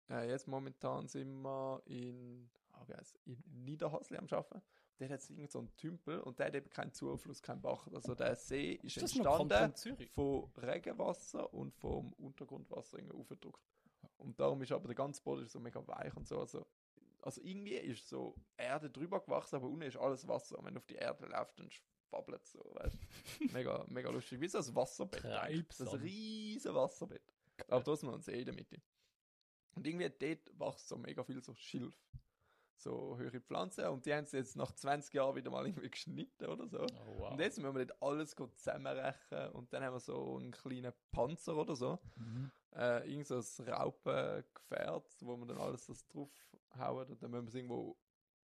äh, jetzt momentan sind wir in, ah, wie heisst, in Niederhasli am Arbeiten. Der hat irgend so einen Tümpel und der hat eben keinen Zufluss, keinen Bach. Also der See ist, Ist das entstanden von Regenwasser und vom Untergrundwasser irgendwie aufgedruckt. Und darum ist aber der ganze Boden ist so mega weich und so. Also, also irgendwie ist so Erde drüber gewachsen, aber unten ist alles Wasser. Und wenn du auf die Erde läufst, dann schwabbelt es so, weißt Mega, mega lustig. Wie so ein Wasserbett. eigentlich. Das ist riesen Wasserbett. Aber trotzdem noch ein See in der Mitte. Und irgendwie dort wächst so mega viel so Schilf. So höhere Pflanzen. Und die haben sie jetzt nach 20 Jahren wieder mal irgendwie geschnitten oder so. Oh, wow. Und jetzt müssen wir nicht alles zusammenrechnen und dann haben wir so einen kleinen Panzer oder so. Mhm. Äh, irgend so ein Raupengefährt, wo wir dann alles das draufhauen und dann müssen wir es irgendwo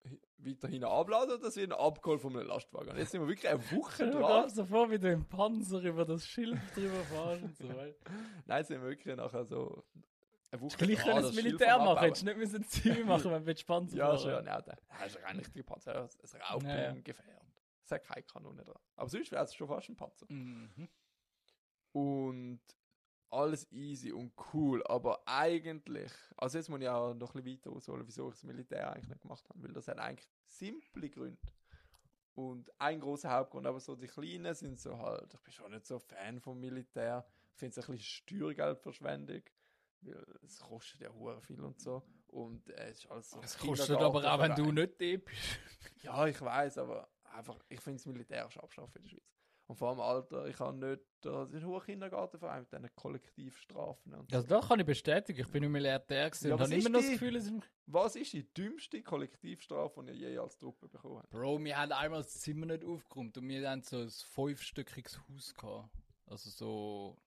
hi- weiter hinten abladen und das wird abgeholt von einem Lastwagen. Und jetzt sind wir wirklich eine Woche Du dran. kommst so vor, wie du im Panzer über das Schild drüber fährst und so. weiter. Nein, sind wir wirklich nachher so eine Woche Gleich können das Militär machen, hättest du nicht müssen Ziel machen, wenn du Panzer Ja, schon, ja, nein, das ist ein richtiger Panzer, ein ja. Raupengefährt. Es hat keine Kanone dran. Aber sonst wäre es schon fast ein Panzer. Mhm. Und alles easy und cool, aber eigentlich, also jetzt muss ich auch noch ein bisschen weiter ausholen, wieso ich das Militär eigentlich nicht gemacht habe, weil das hat eigentlich simple Gründe. Und ein großer Hauptgrund, aber so die Kleinen sind so halt, ich bin schon nicht so Fan vom Militär, ich finde es ein bisschen Steuergeldverschwendung, weil es kostet ja hure viel und so. Und äh, es ist alles so. Es kostet aber auch, wenn du nicht dort bist. Ja, ich weiß, aber einfach, ich finde das Militär ist Abstrafe in der Schweiz. Und vor allem Alter, ich habe nicht, das ist ein hoher Kindergartenverein mit diesen Kollektivstrafen. Und so. Also das kann ich bestätigen. Ich bin im Militär gewesen Ja, und habe immer noch das? Gefühl, es ist... Was ist die dümmste Kollektivstrafe, die ihr je als Truppe bekommen habt? Bro, wir haben einmal das Zimmer nicht aufgeräumt und wir haben so ein fünfstöckiges Haus gehabt. Also so...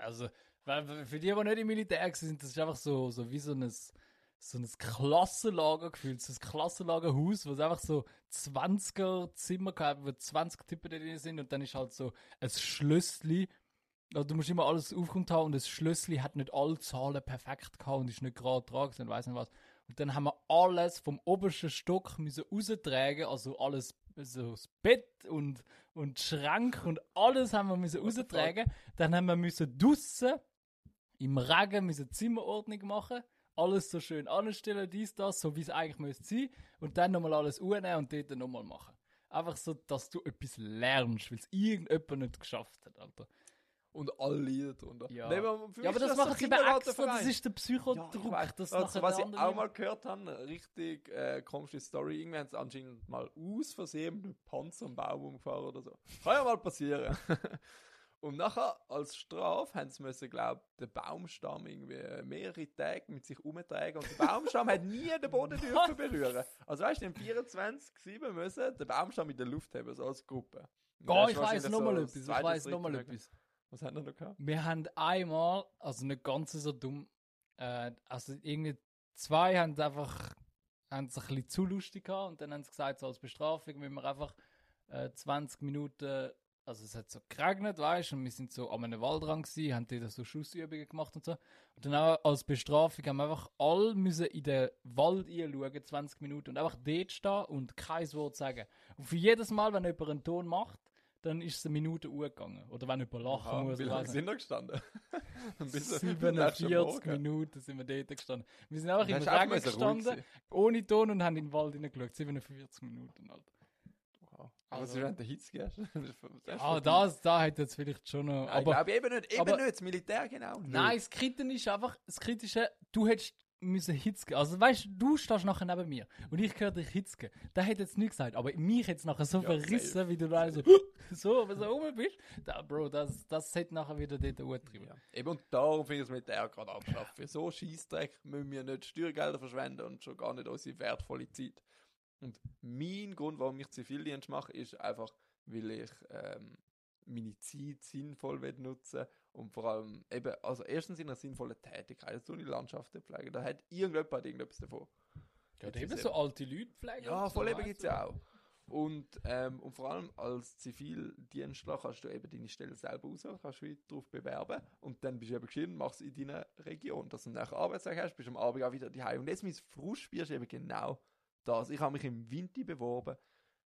Also, weil- für die, die nicht im Militär sind das ist einfach so, so wie so ein, so ein Klassenlager gefühlt. So ein Klassenlagerhaus, wo es einfach so 20er Zimmer gehabt, wo 20 Typen drin sind und dann ist halt so ein Schlössli. Also du musst immer alles aufgeräumt haben und das Schlössli hat nicht alle Zahlen perfekt gehabt und ist nicht gerade dran und weiss nicht was. Und dann haben wir alles vom obersten Stock müssen raustragen, also alles, so das Bett und, und die Schränke und alles haben wir müssen raustragen. Dann haben wir müssen draussen im Regen müssen Zimmerordnung machen, alles so schön anstellen, dies, das, so wie es eigentlich müsste sein und dann nochmal alles urnehmen und dort nochmal machen. Einfach so, dass du etwas lernst, weil es irgendjemand nicht geschafft hat, Alter. Und alle Lieder drunter. Ja. Nee, aber Ja, aber das so machen sie eben extra, das ist der Ja, ich Psychodruck, das also, was ich auch mal gehört habe, richtig äh, komische Story, irgendwie haben sie anscheinend mal aus Versehen mit Panzer am Baum umgefahren oder so. Kann ja mal passieren. Und nachher, als Strafe, haben sie müssen, glaub, den Baumstamm irgendwie mehrere Tage mit sich umtragen und der Baumstamm hat nie den Boden dürfen berühren. Also weißt du, die haben 24-7 müssen den Baumstamm in der Luft haben, so als Gruppe. Ist ich weiss wahrscheinlich noch mal so etwas, ich zweite, weiss dritte noch mal Mögen. etwas. Was haben wir noch gehabt? Wir haben einmal, also nicht ganz so dumm, äh, also irgendwie zwei haben einfach haben es ein bisschen zu lustig gehabt und dann haben sie gesagt, so als Bestrafung müssen wir einfach äh, 20 Minuten, also es hat so geregnet, weißt du, und wir sind so an einem Waldrand gewesen, haben dort so Schussübungen gemacht und so. Und dann auch als Bestrafung haben wir einfach alle müssen in den Wald schauen, 20 Minuten, und einfach dort stehen und kein Wort sagen. Und für jedes Mal, wenn jemand einen Ton macht, dann ist es eine Minute gegangen. Oder wenn jemand lachen Aha, muss. wie lange sind wir gestanden? Bis- bis nächsten 47 Morgen. Minuten sind wir dort gestanden. Wir sind einfach im Regen gestanden, ohne Ton und haben in den Wald hineingeschaut. 47 Minuten, Alter. Aber Also- ist, wenn der Hitze gehst? Ah, das, da hat jetzt vielleicht schon noch. Aber, Aber ich glaube eben nicht, eben aber- nicht, das Militär genau. nein, das Kritische ist einfach, das Kritische, du hättest müssen Hitze geben. Also weißt du, du stehst nachher neben mir und ich höre dich Hitze geben. Der hätte jetzt nichts gesagt, aber mich jetzt nachher so Ja, verrissen, safe. wie du da so, so, so rum bist. Da, Bro, das, das hätte nachher wieder dort angetrieben. Ja. Eben und darum finde ich das Militär gerade abschaffen. Für so Scheißdreck müssen wir nicht Steuergelder verschwenden und schon gar nicht unsere wertvolle Zeit. Und mein Grund, warum ich Zivildienst mache, ist einfach, weil ich ähm, meine Zeit sinnvoll will nutzen Und vor allem, eben, also erstens in einer sinnvollen Tätigkeit, tun die Landschaften pflegen, da hat irgendjemand irgendetwas davon. Ja, eben so eben- alte Leute pflegen. Ja, so, voll eben gibt es du? ja auch. Und, ähm, und vor allem als Zivildienstler kannst du eben deine Stelle selber aussuchen, kannst du dich darauf bewerben und dann bist du eben geschrieben und machst es in deiner Region, dass du nach Arbeitstag hast, bist am Abend auch wieder daheim. Und jetzt mein Frustbier ist eben genau das. Ich habe mich im Winter beworben.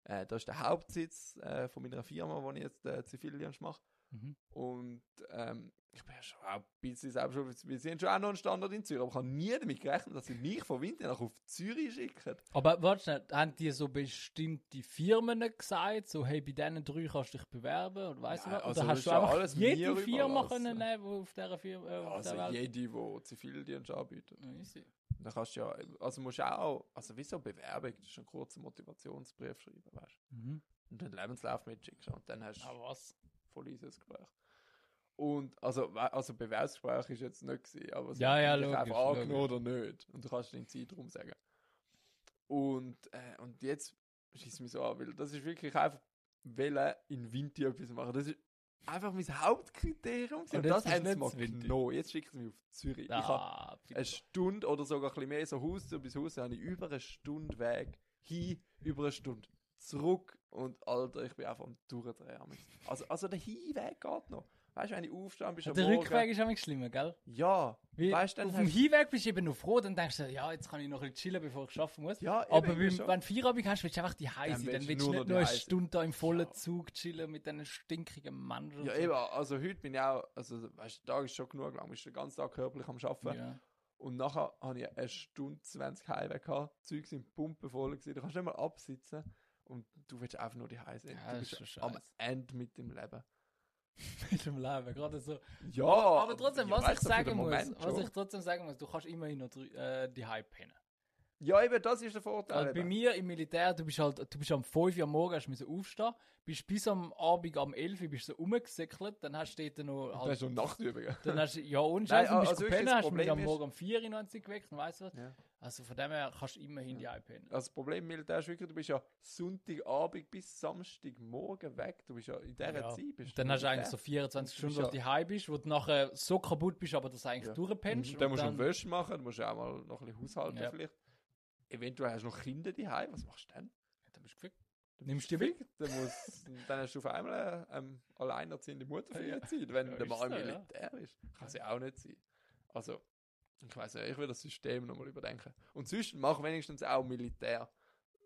Äh, das ist der Hauptsitz äh, von meiner Firma, wo ich jetzt äh, Zivildienst mache. Mhm. Und ähm, ich bin ja schon auch ein bisschen selbst schon, wir sind schon auch noch ein Standort in Zürich, aber ich habe nie damit gerechnet, dass sie mich von Winter nach auf Zürich schicken. Aber warte schnell, haben die so bestimmte Firmen gesagt, so hey, bei diesen drei kannst du dich bewerben oder weißt du Nein, was? also Oder das hast du ja einfach alles jede Firma überlassen. können nehmen, die auf dieser Firma äh, auf Also der Welt? jede, die Zivildienst anbietet. Ja, easy. Da kannst du ja, also musst du auch, also wie so Bewerbung, das ist ein kurzer Motivationsbrief schreiben, weißt Mhm. du. Und den Lebenslauf mitschicken und dann hast du Aber was? voll easy Gespräch. Und, also, also Bewerbsgespräch ist jetzt nicht gewesen, aber sie Ja, haben ja, dich logisch, einfach angenommen oder nicht. Und du kannst den Zeitraum sagen. Und, äh, und jetzt schießt mich so an, weil das ist wirklich einfach, wollen in Winter etwas machen. Das ist einfach mein Hauptkriterium. Und das ist haben sie mal genommen. Jetzt schicken sie mich auf Zürich. Ich habe Ah, eine Stunde oder sogar ein bisschen mehr, so Haus bis Haus, habe ich über eine Stunde Weg hin, über eine Stunde zurück und Alter, ich bin einfach am Durchdrehen. Also, also der Hinweg geht noch. Weißt du, wenn ich aufstehe, bist du der am Morgen- Rückweg ist auch schlimmer, gell? Ja, Wie, weißt dann auf dem Hinweg bist du eben noch froh, dann denkst du, ja, jetzt kann ich noch ein bisschen chillen, bevor ich arbeiten muss. Ja, eben, Aber schon. wenn du Feierabend hast, willst du einfach die Hause Dann. Dann willst du nicht nur eine Heise. Stunde da im vollen Ja. Zug chillen mit diesen stinkigen Menschen. Ja, so. eben, also heute bin ich auch, also weißt du, der Tag ist schon genug lang, bist den ganzen Tag körperlich am Arbeiten. Ja. Und nachher habe ich eine Stunde 20 Heimweg gehabt, die Züge sind pumpenvoll gewesen, du kannst nicht mal absitzen und du willst einfach nur die Hause. Ja, du bist am. Ende mit dem Leben. mit dem Leben, gerade so. Ja, aber trotzdem, was ich du, sagen muss, Moment was schon. ich trotzdem sagen muss, du kannst immerhin noch äh, die Hype pennen. Ja, eben, das ist der Vorteil. Also bei eben. mir im Militär, du bist halt, du bist am 5 Uhr am Morgen, hast müssen aufstehen, bist bis am Abend am 11 Uhr bist du so rumgesäckelt, dann hast du dort noch halt, ist noch Nachtübungen. dann hast du, ja und Nein, Scheiß, dann bist also du das hast du mich am Morgen um 4 Uhr noch geweckt und weißt du was. Ja. Also von dem her kannst du immerhin die Hype pennen. Also das Problem Militär ist wirklich, du bist ja Sonntagabend bis Samstagmorgen weg. Du bist ja in dieser Ja. Zeit. Bist Dann hast du eigentlich so Militär. 24 Du bist Stunden, wo du ja- daheim bist, wo du nachher so kaputt bist, aber dass du eigentlich Ja. durchpennst. Und dann musst du dann- Wäsche machen, dann musst du auch mal noch ein bisschen haushalten Ja. vielleicht. Eventuell hast du noch Kinder daheim, was machst du dann? Dann bist du gefickt. Dann Nimmst du die weg? Dann, musst, dann hast du auf einmal eine ähm, alleinerziehende Mutter für die Zeit, wenn Ja, der Mann ja. Militär ist. Kann ja auch nicht sein. Also, ich weiß nicht, ich will das System nochmal überdenken. Und sonst mach wenigstens auch Militär.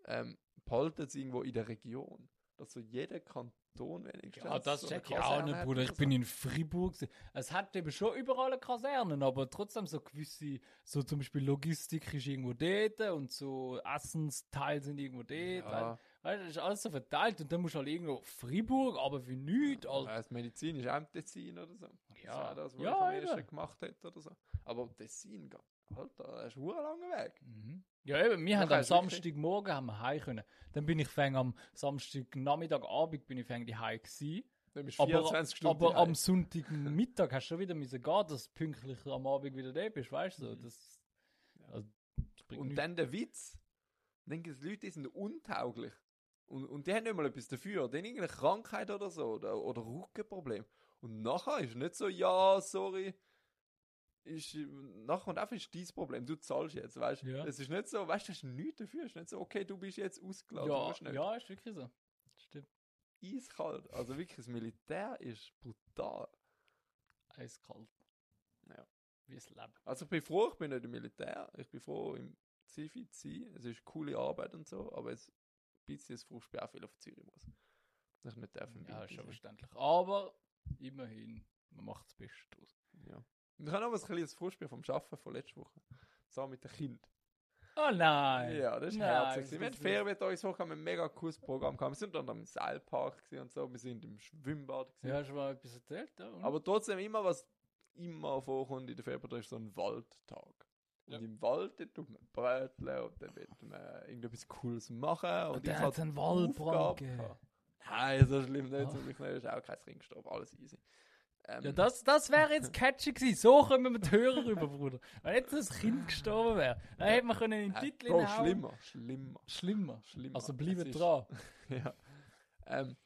Ähm, behalten sie irgendwo in der Region. Dass so jeder Kanton wenigstens. Ja, das so check ich auch nicht, Bruder. Ich bin in Fribourg. Es hat eben schon überall eine Kasernen, aber trotzdem so gewisse, so zum Beispiel Logistik ist irgendwo dort und so Essensteile sind irgendwo dort. Ja, Weißt du, das ist alles so verteilt und dann musst du halt irgendwo Fribourg, aber für nichts, ja, das Medizin ist auch im Tessin oder so. Das Ja. auch das, was Ja, ich am ersten gemacht hätte oder so. Aber Tessin, Alter, das ist ein langer Weg. Mhm. Ja, eben, wir haben am Samstagmorgen haben wir heim können. Dann bin ich fäng am Samstagnachmittag, Abend bin ich fäng die heim gewesen. Aber, 24 Stunden aber am Sonntagmittag hast du schon wieder müssen gehen, dass du pünktlich am Abend wieder da bist, weißt du? So, das, also, das Und nichts. dann der Witz, dann gibt es Leute, die sind untauglich. Und, und die haben nicht mal etwas dafür. Die haben irgendeine Krankheit oder so oder, oder Rückenproblem. Und nachher ist nicht so, ja, sorry. Ist, nachher und einfach ist dein Problem. Du zahlst jetzt, weißt du? Ja. Es ist nicht so, weißt du, hast nichts dafür. Es ist nicht so, okay, du bist jetzt ausgeladen. ja, ja, ist wirklich so. Stimmt. Eiskalt. Also wirklich, das Militär ist brutal. Eiskalt. Ja. Wie es Leben. Also ich bin froh, ich bin nicht im Militär. Ich bin froh, im Zivi zu sein. Es ist coole Arbeit und so, aber es bisschen das Frust auch viel auf Zürich muss. Dass ich nicht darf im Ja, ist schon verständlich. Aber immerhin, man macht das Beste aus. Ja. Und ich habe noch ein kleines Frustbier vom Arbeiten von letzter Woche. So mit dem Kind. Oh nein! Ja, das ist Nein, herzig. gewesen. Wir haben gibt's Ferientageswoche, haben wir ein mega cooles Programm gehabt. Wir sind unter im Seilpark und so. Wir sind im Schwimmbad gewesen. Ja, hast du mal etwas erzählt? Ja? Aber trotzdem immer, was immer vorkommt in der Ferienpartei, ist so ein Waldtag. Und im Wald tut man bröteln und dann wird man irgendetwas Cooles machen. Und, Und ich hatte einen Waldbrand. Nein, so schlimm nicht. Ah. Zum Glück nicht. ist auch kein Ring gestorben. Alles easy. Ähm, Ja, das, das wäre jetzt catchy gewesen. So kommen wir die Hörer rüber, Bruder. Wenn jetzt ein Kind gestorben wäre, dann hätte man können in den äh, Titel Bro, hinhauen. schlimmer. Schlimmer. Schlimmer. Schlimmer. Also ist- dran. ja. Ähm,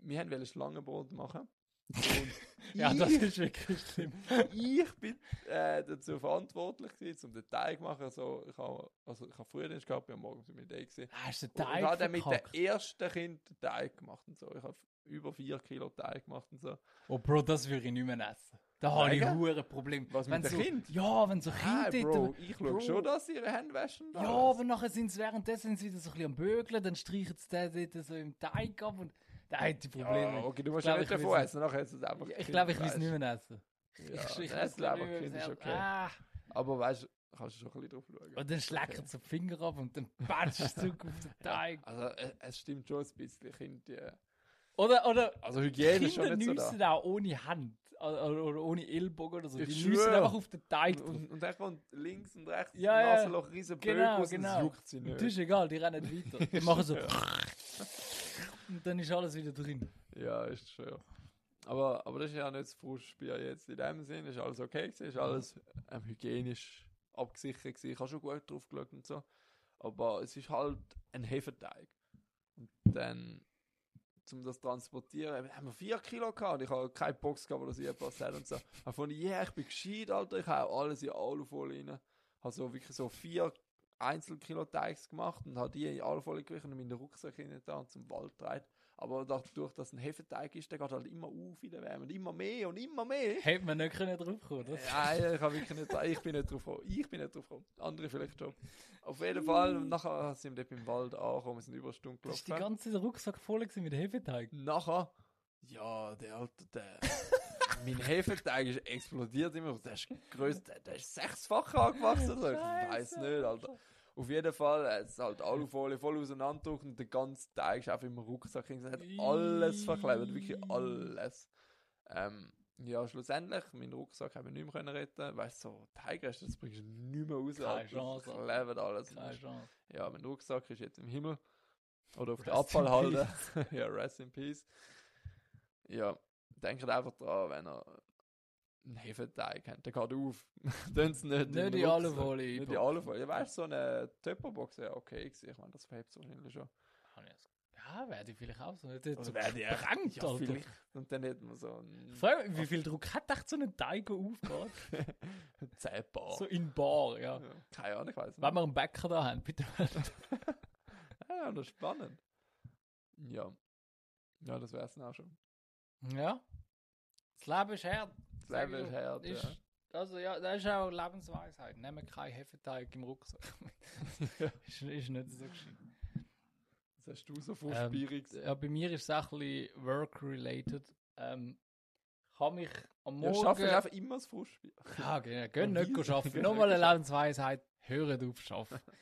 wir wollten Schlangenbrot machen. Ja, das ich, ist wirklich schlimm. ich bin äh, dazu verantwortlich gewesen, um den Teig zu machen. Also, ich habe also, ich hab Frühdienst gehabt, bin am Morgen mit der gesehen. Ah, der Und ich Teig habe dann mit verkackt. dem ersten Kind den Teig gemacht und so. Ich habe über 4 Kilo Teig gemacht und so. Oh, Bro, das würde ich nicht mehr essen. Da habe ich hure Problem. Was, mit wenn den so, Kind? Ja, wenn so Ah, Kinder Bro, ich schaue schon, dass sie ihre Hände waschen. Ja, aber nachher sind sie währenddessen sind sie wieder so ein bisschen am Bögeln, dann streichen sie den dort so im Teig ab und da hat die Probleme. Ja, okay, du musst ja nicht ich davon essen, nachher ist es einfach. Ich glaube, ich will es nicht mehr essen. Ja, ich ich das will's ist essen. okay. Ah, Aber weißt du, kannst du schon ein bisschen drauf schauen. und dann schlecken sie die Finger ab und dann batschst du auf den Teig. Also, äh, es stimmt schon ein bisschen, Kind, die, Oder, oder Also, Hygiene Kinder schon nicht so da. auch ohne Hand oder, oder, ohne Ellbogen oder so. Ich Die schwör. nüssen einfach auf den Teig Und, und, und dann kommt links und rechts Ja. Nasenloch, riesen Bögen Genau, und genau. es juckt sie nicht. das ist egal, die rennen weiter. Die machen so. und dann ist alles wieder drin. Ja, ist schön. Aber, aber das ist ja nicht das Frustbier jetzt. In dem Sinn ist alles okay gewesen, ist alles ähm, hygienisch abgesichert gewesen. Ich habe schon gut drauf geschaut und so. Aber es ist halt ein Hefeteig. Und dann, um das zu transportieren, haben wir 4 Kilo gehabt und ich habe keine Box gehabt, wo das irgendwas hat und so. Aber von yeah, ich bin gescheit, Alter, ich habe alles in Alufolie rein. Habe so wirklich so 4 Einzelkilo Teigs gemacht und habe die in Alufolie gewichen und in meinen Rucksack hinein da und zum Wald getragen. Aber dadurch, dass ein Hefeteig ist, der geht halt immer auf in der Wärme und immer mehr und immer mehr. Hätte man nicht können drauf kommen das Nein, ich, wirklich nicht, ich bin nicht drauf gekommen. Ich bin nicht drauf gekommen. Andere vielleicht schon. Auf jeden Fall, und nachher sind wir dort im Wald angekommen, wir sind über eine Stunde Das ist die gelaufen. ganze Rucksack voll mit Hefeteig. Nachher, ja, der Alte, der. Mein Hefeteig ist explodiert immer. Der ist größer, der, der ist sechsfach angewachsen. oder. Ich weiß nicht, Alter. Auf jeden Fall, es ist halt Alufolie voll auseinanderdrückt und der ganze Teig ist einfach im Rucksack. Es hat alles verklebt, wirklich alles. Ähm, ja, schlussendlich, meinen Rucksack haben wir nicht mehr können retten. Weißt du, so Teigreste, das bringst du nicht mehr raus. Keine Alter. Chance. Verklebt alles. Keine Chance. Ja, mein Rucksack ist jetzt im Himmel. Oder auf der Rest in Abfallhalde. ja, rest in peace. Ja, denkt einfach dran, wenn er einen Hefeteig hat, der geht auf. Dann nicht, Nicht in die den alle Rucksack. Folie Nicht die einpacken. alle Folie. Ja, weißt du, so eine Töpperbox wäre okay gewesen. Ich meine, das verhebt so wahrscheinlich schon. Ich Ja, werde ich vielleicht auch so. Oder Oder so wäre die gesprengt, ja, Alter. vielleicht. Und dann hätten wir so einen Frag mich, wie viel Druck hat echt so ein Teig der aufgeht? 10 Bar. so in Bar, ja. Ja, keine Ahnung, ich weiß nicht. Wenn wir einen Bäcker da haben, bitte. Ja, das ist spannend. Ja. Ja, das wäre es dann auch schon. Ja. Das Leben ist hart. Das Leben ist hart, Ist- ja. Also ja, das ist auch Lebensweisheit. Nehmen keinen Hefeteig im Rucksack. ist, ist nicht so gescheit. Das hast du so Ähm, Frustbierig. ja, bei mir ist es auch ein bisschen work-related. Ähm, ich habe mich am ja, Morgen... schaffe ich einfach immer das Frustbier. Ja, genau. Ja, nicht arbeiten. Nochmal eine Lebensweisheit. Hören auf zu arbeiten.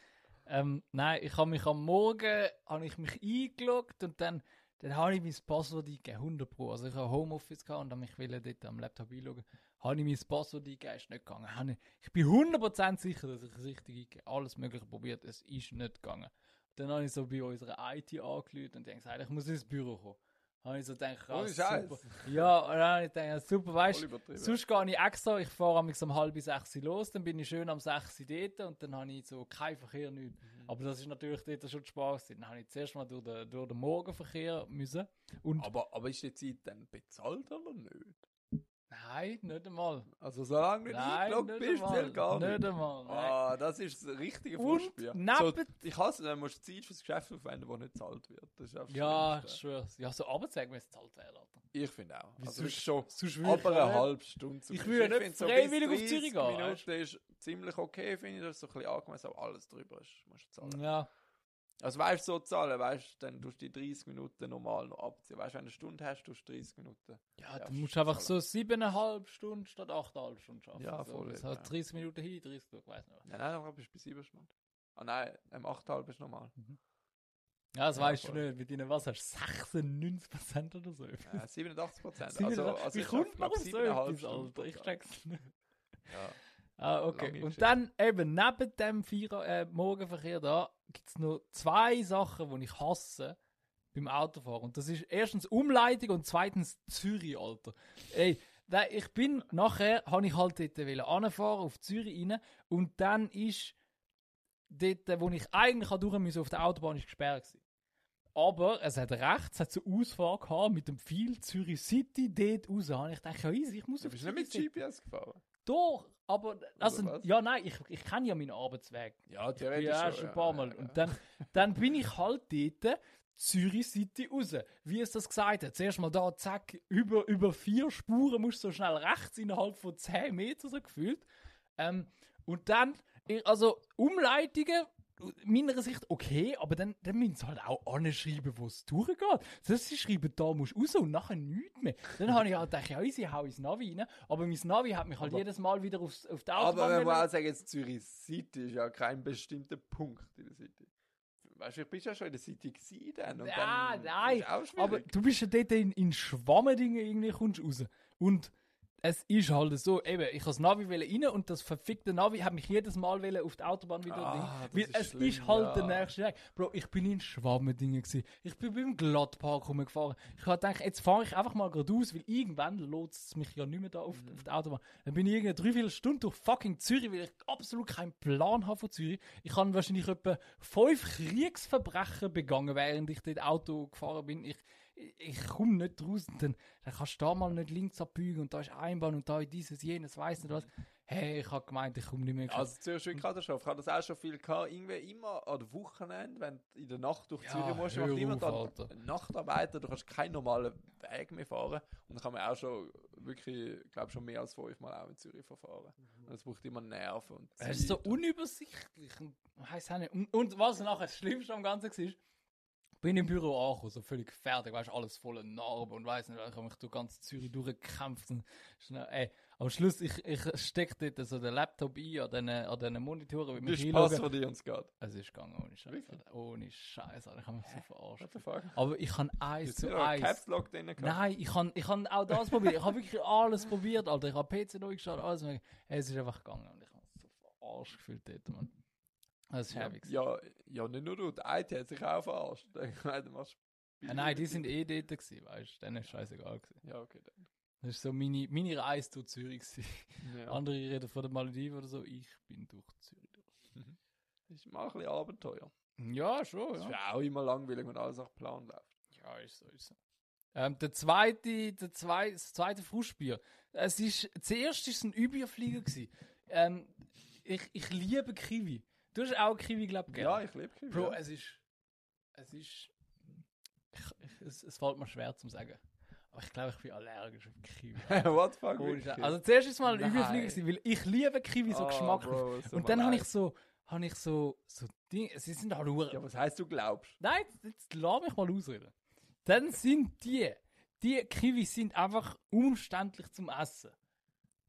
ähm, nein, ich habe mich am Morgen habe ich mich eingeloggt und dann, dann habe ich mein Passwort eingegeben. 100 Pro. Also ich habe Homeoffice gehabt und dann mich will dort am Laptop einloggen. Habe ich mein Passwort eingegeben, ist nicht gegangen. Ich, bin 100% sicher, dass ich es richtig eingegeben habe. Alles mögliche probiert, es ist nicht gegangen. Dann habe ich so bei unserer IT angerufen und gesagt, ich muss ins Büro kommen. Habe ich so gedacht, Scheiß. super. Ja, und dann habe ich gedacht, super, weißt du. Sonst gehe ich extra, ich fahre amigs um halb sechs los, dann bin ich schön am sechs dort und dann habe ich so keinen Verkehr, nichts. Aber das ist natürlich dort schon Spaß. Dann habe ich zuerst mal durch den, durch den Morgenverkehr müssen. Und aber, aber ist die Zeit dann bezahlt oder nicht? Nein, nicht einmal. Also solange du nicht Nein, eingeloggt nicht bist, einmal. zählt gar nicht. Nicht einmal, nein. Ah, das ist das richtige Und neben- So, ich hasse, dann musst du Zeit fürs Geschäft aufwenden, das nicht gezahlt wird. Das ist das Ja, ich schwöre. Ja, so Arbeitszeit müsste zahlt werden, Alter. Ich finde auch. Wie Also sonst- schon sonst aber eine halbe Stunde. zum Ich würde nicht so freiwillig bis auf Zürich 30 gehen, Minuten ist ziemlich okay, finde ich. Das ist so ein bisschen angemessen, aber alles drüber ist, musst du zahlen. Ja, Also weißt du, so zahlen, weißt du, dann tust du die 30 Minuten normal noch abziehen. Weißt du, wenn du eine Stunde hast, tust du 30 Minuten. ja, Ja, du musst einfach zahlen. so siebeneinhalb Stunden statt achteinhalb Stunden arbeiten. Ja, so. voll, Das ja. hat 30 Minuten hin, 30 zurück, weiß nicht. Nein, nein, aber bist du bei 7 Stunden. Ah nein, am 8,5 ist normal. Ja, das Ja, weißt du voll. nicht. Mit deinen was hast du 96% oder so? Äh, 87 Prozent. Sind wir Also, da- also Wie kommt man auf so etwas, Alter? Ich check's nicht. Ja. Ah, okay. Und dann eben neben dem Vierer, äh, Morgenverkehr da gibt es noch zwei Sachen, die ich hasse beim Autofahren. Und das ist erstens Umleitung und zweitens Zürich, Alter. Ey, da, ich bin nachher, habe ich halt dort anfahren auf Zürich rein und dann ist dort, wo ich eigentlich durch musste, auf der Autobahn ist gesperrt gewesen. Aber es hat rechts, es hat so Ausfahrt gehabt mit dem Pfeil Zürich City dort raus. Und ich dachte, ja easy, ich muss Du auf bist nicht mit. GPS gefahren? Doch, aber, also, was? ja nein, ich, ich kenne ja meinen Arbeitsweg. Ja, Ja, schon ein paar Mal. Und dann, dann bin ich halt dort Zürich City raus. Wie es das gesagt hat. Zuerst mal da, zack, über, über vier Spuren musst du so schnell rechts innerhalb von 10 Metern so gefühlt. Ähm, und dann, also Umleitungen, meiner Sicht okay, aber dann, dann müssen sie halt auch anschreiben, wo es durchgeht. Das sie schreiben, da musst du raus und nachher nichts mehr. Dann habe ich halt gedacht, ja, easy, hau ins Navi rein. Aber mein Navi hat mich halt jedes Mal wieder aufs, auf die Autobahn Aber wenn wir wollen- auch sagen, jetzt Zürich City ist ja kein bestimmter Punkt in der City. Weißt du, ich bin ja schon in der City gewesen dann. Und Ja, dann nein, aber du bist ja dort in, in Schwammendingen irgendwie kommst raus. Und es ist halt so, eben, ich habe das Navi rein und das verfickte Navi hat mich jedes Mal auf die Autobahn wieder Ah, das Weil ist es schlimm, ist halt ja. der nächste Weg. Bro, ich bin in Schwammendingen gewesen. Ich bin beim Glattpark rumgefahren. Ich habe gedacht, jetzt fahre ich einfach mal geradeaus, weil irgendwann lotst es mich ja nicht mehr da auf, Mhm. auf die Autobahn. Dann bin ich irgendeine dreiviertel Stunde durch fucking Zürich, weil ich absolut keinen Plan habe von Zürich. Ich habe wahrscheinlich etwa fünf Kriegsverbrechen begangen, während ich dort Auto gefahren bin. Ich, ich, ich komme nicht raus. Und dann, dann kannst du da mal nicht links abbiegen und da ist Einbahn und da ist dieses, jenes, weiß nicht was. Hey, ich habe gemeint, ich komme nicht mehr. Also Zürich ist Katastrophe. Ich habe das auch schon viel gehabt. Irgendwie immer an Wochenende, wenn du in der Nacht durch Ja, Zürich musst, macht dann Alter. Nachtarbeiter, du kannst keinen normalen Weg mehr fahren. Und dann kann man auch schon wirklich, ich glaube schon mehr als fünfmal auch in Zürich verfahren. Und es braucht immer Nerven und Es ist so unübersichtlich. und Weiss auch nicht. Und, und was nachher das Schlimmste am Ganzen war, bin im Büro angekommen, so völlig fertig, weißt alles voller Narben und weiss nicht, ich habe mich durch ganz Zürich durchgekämpft. Und schnell, ey, am Schluss, ich, ich stecke dort so den Laptop ein an diesen, an diesen Monitoren, wie Wie mich Spaß einloggen. von dir uns geht. Es ist gegangen, ohne Scheiß. Ohne Scheiß, Alter. ich habe mich so verarscht. What the fuck? Aber ich kann eins zu eins. Caps Lock drin gehabt. Nein, ich kann, ich kann auch das probieren. Ich habe wirklich alles probiert, Alter. Ich habe PC neu gestartet, alles. Es ist einfach gegangen und ich habe mich so verarscht gefühlt dort, Mann. Das ist Ja, ja, ja, nicht nur du. Die IT hat sich auch verarscht. Ja, nein, die sind eh dort gewesen, weißt du. Denen ist scheißegal gewesen. Ja, okay, dann. Das ist so meine, meine Reise durch Zürich gewesen. Ja. Andere reden von der Malediven oder so. Ich bin durch Zürich durch. Ist mal ein bisschen Abenteuer. Ja, schon, Das ist ja. ja auch immer langweilig, wenn alles nach Plan läuft. Ja, ist so, ist so. Ähm, der zweite, der zwei, das zweite Frustbier. Es ist, zuerst ist es ein Überflieger gewesen. Ähm, ich, ich liebe Kiwi. Du hast auch Kiwi, glaube ich, Ja, ich liebe Kiwi. Bro, ja. es ist. Es ist. Ich, es, es fällt mir schwer zu sagen. Aber ich glaube, ich bin allergisch auf Kiwi. What the fuck? Scheiß. also zuerst ist mal ein. Überflieger, weil ich liebe Kiwi so Ah, geschmacklich. Bro, tut Und dann habe ich so. Habe ich so. so Dinge, sie sind halt nur. Ja, was heißt du glaubst? Nein, jetzt, jetzt lass mich mal ausreden. Dann sind die. Die Kiwi sind einfach umständlich zum Essen.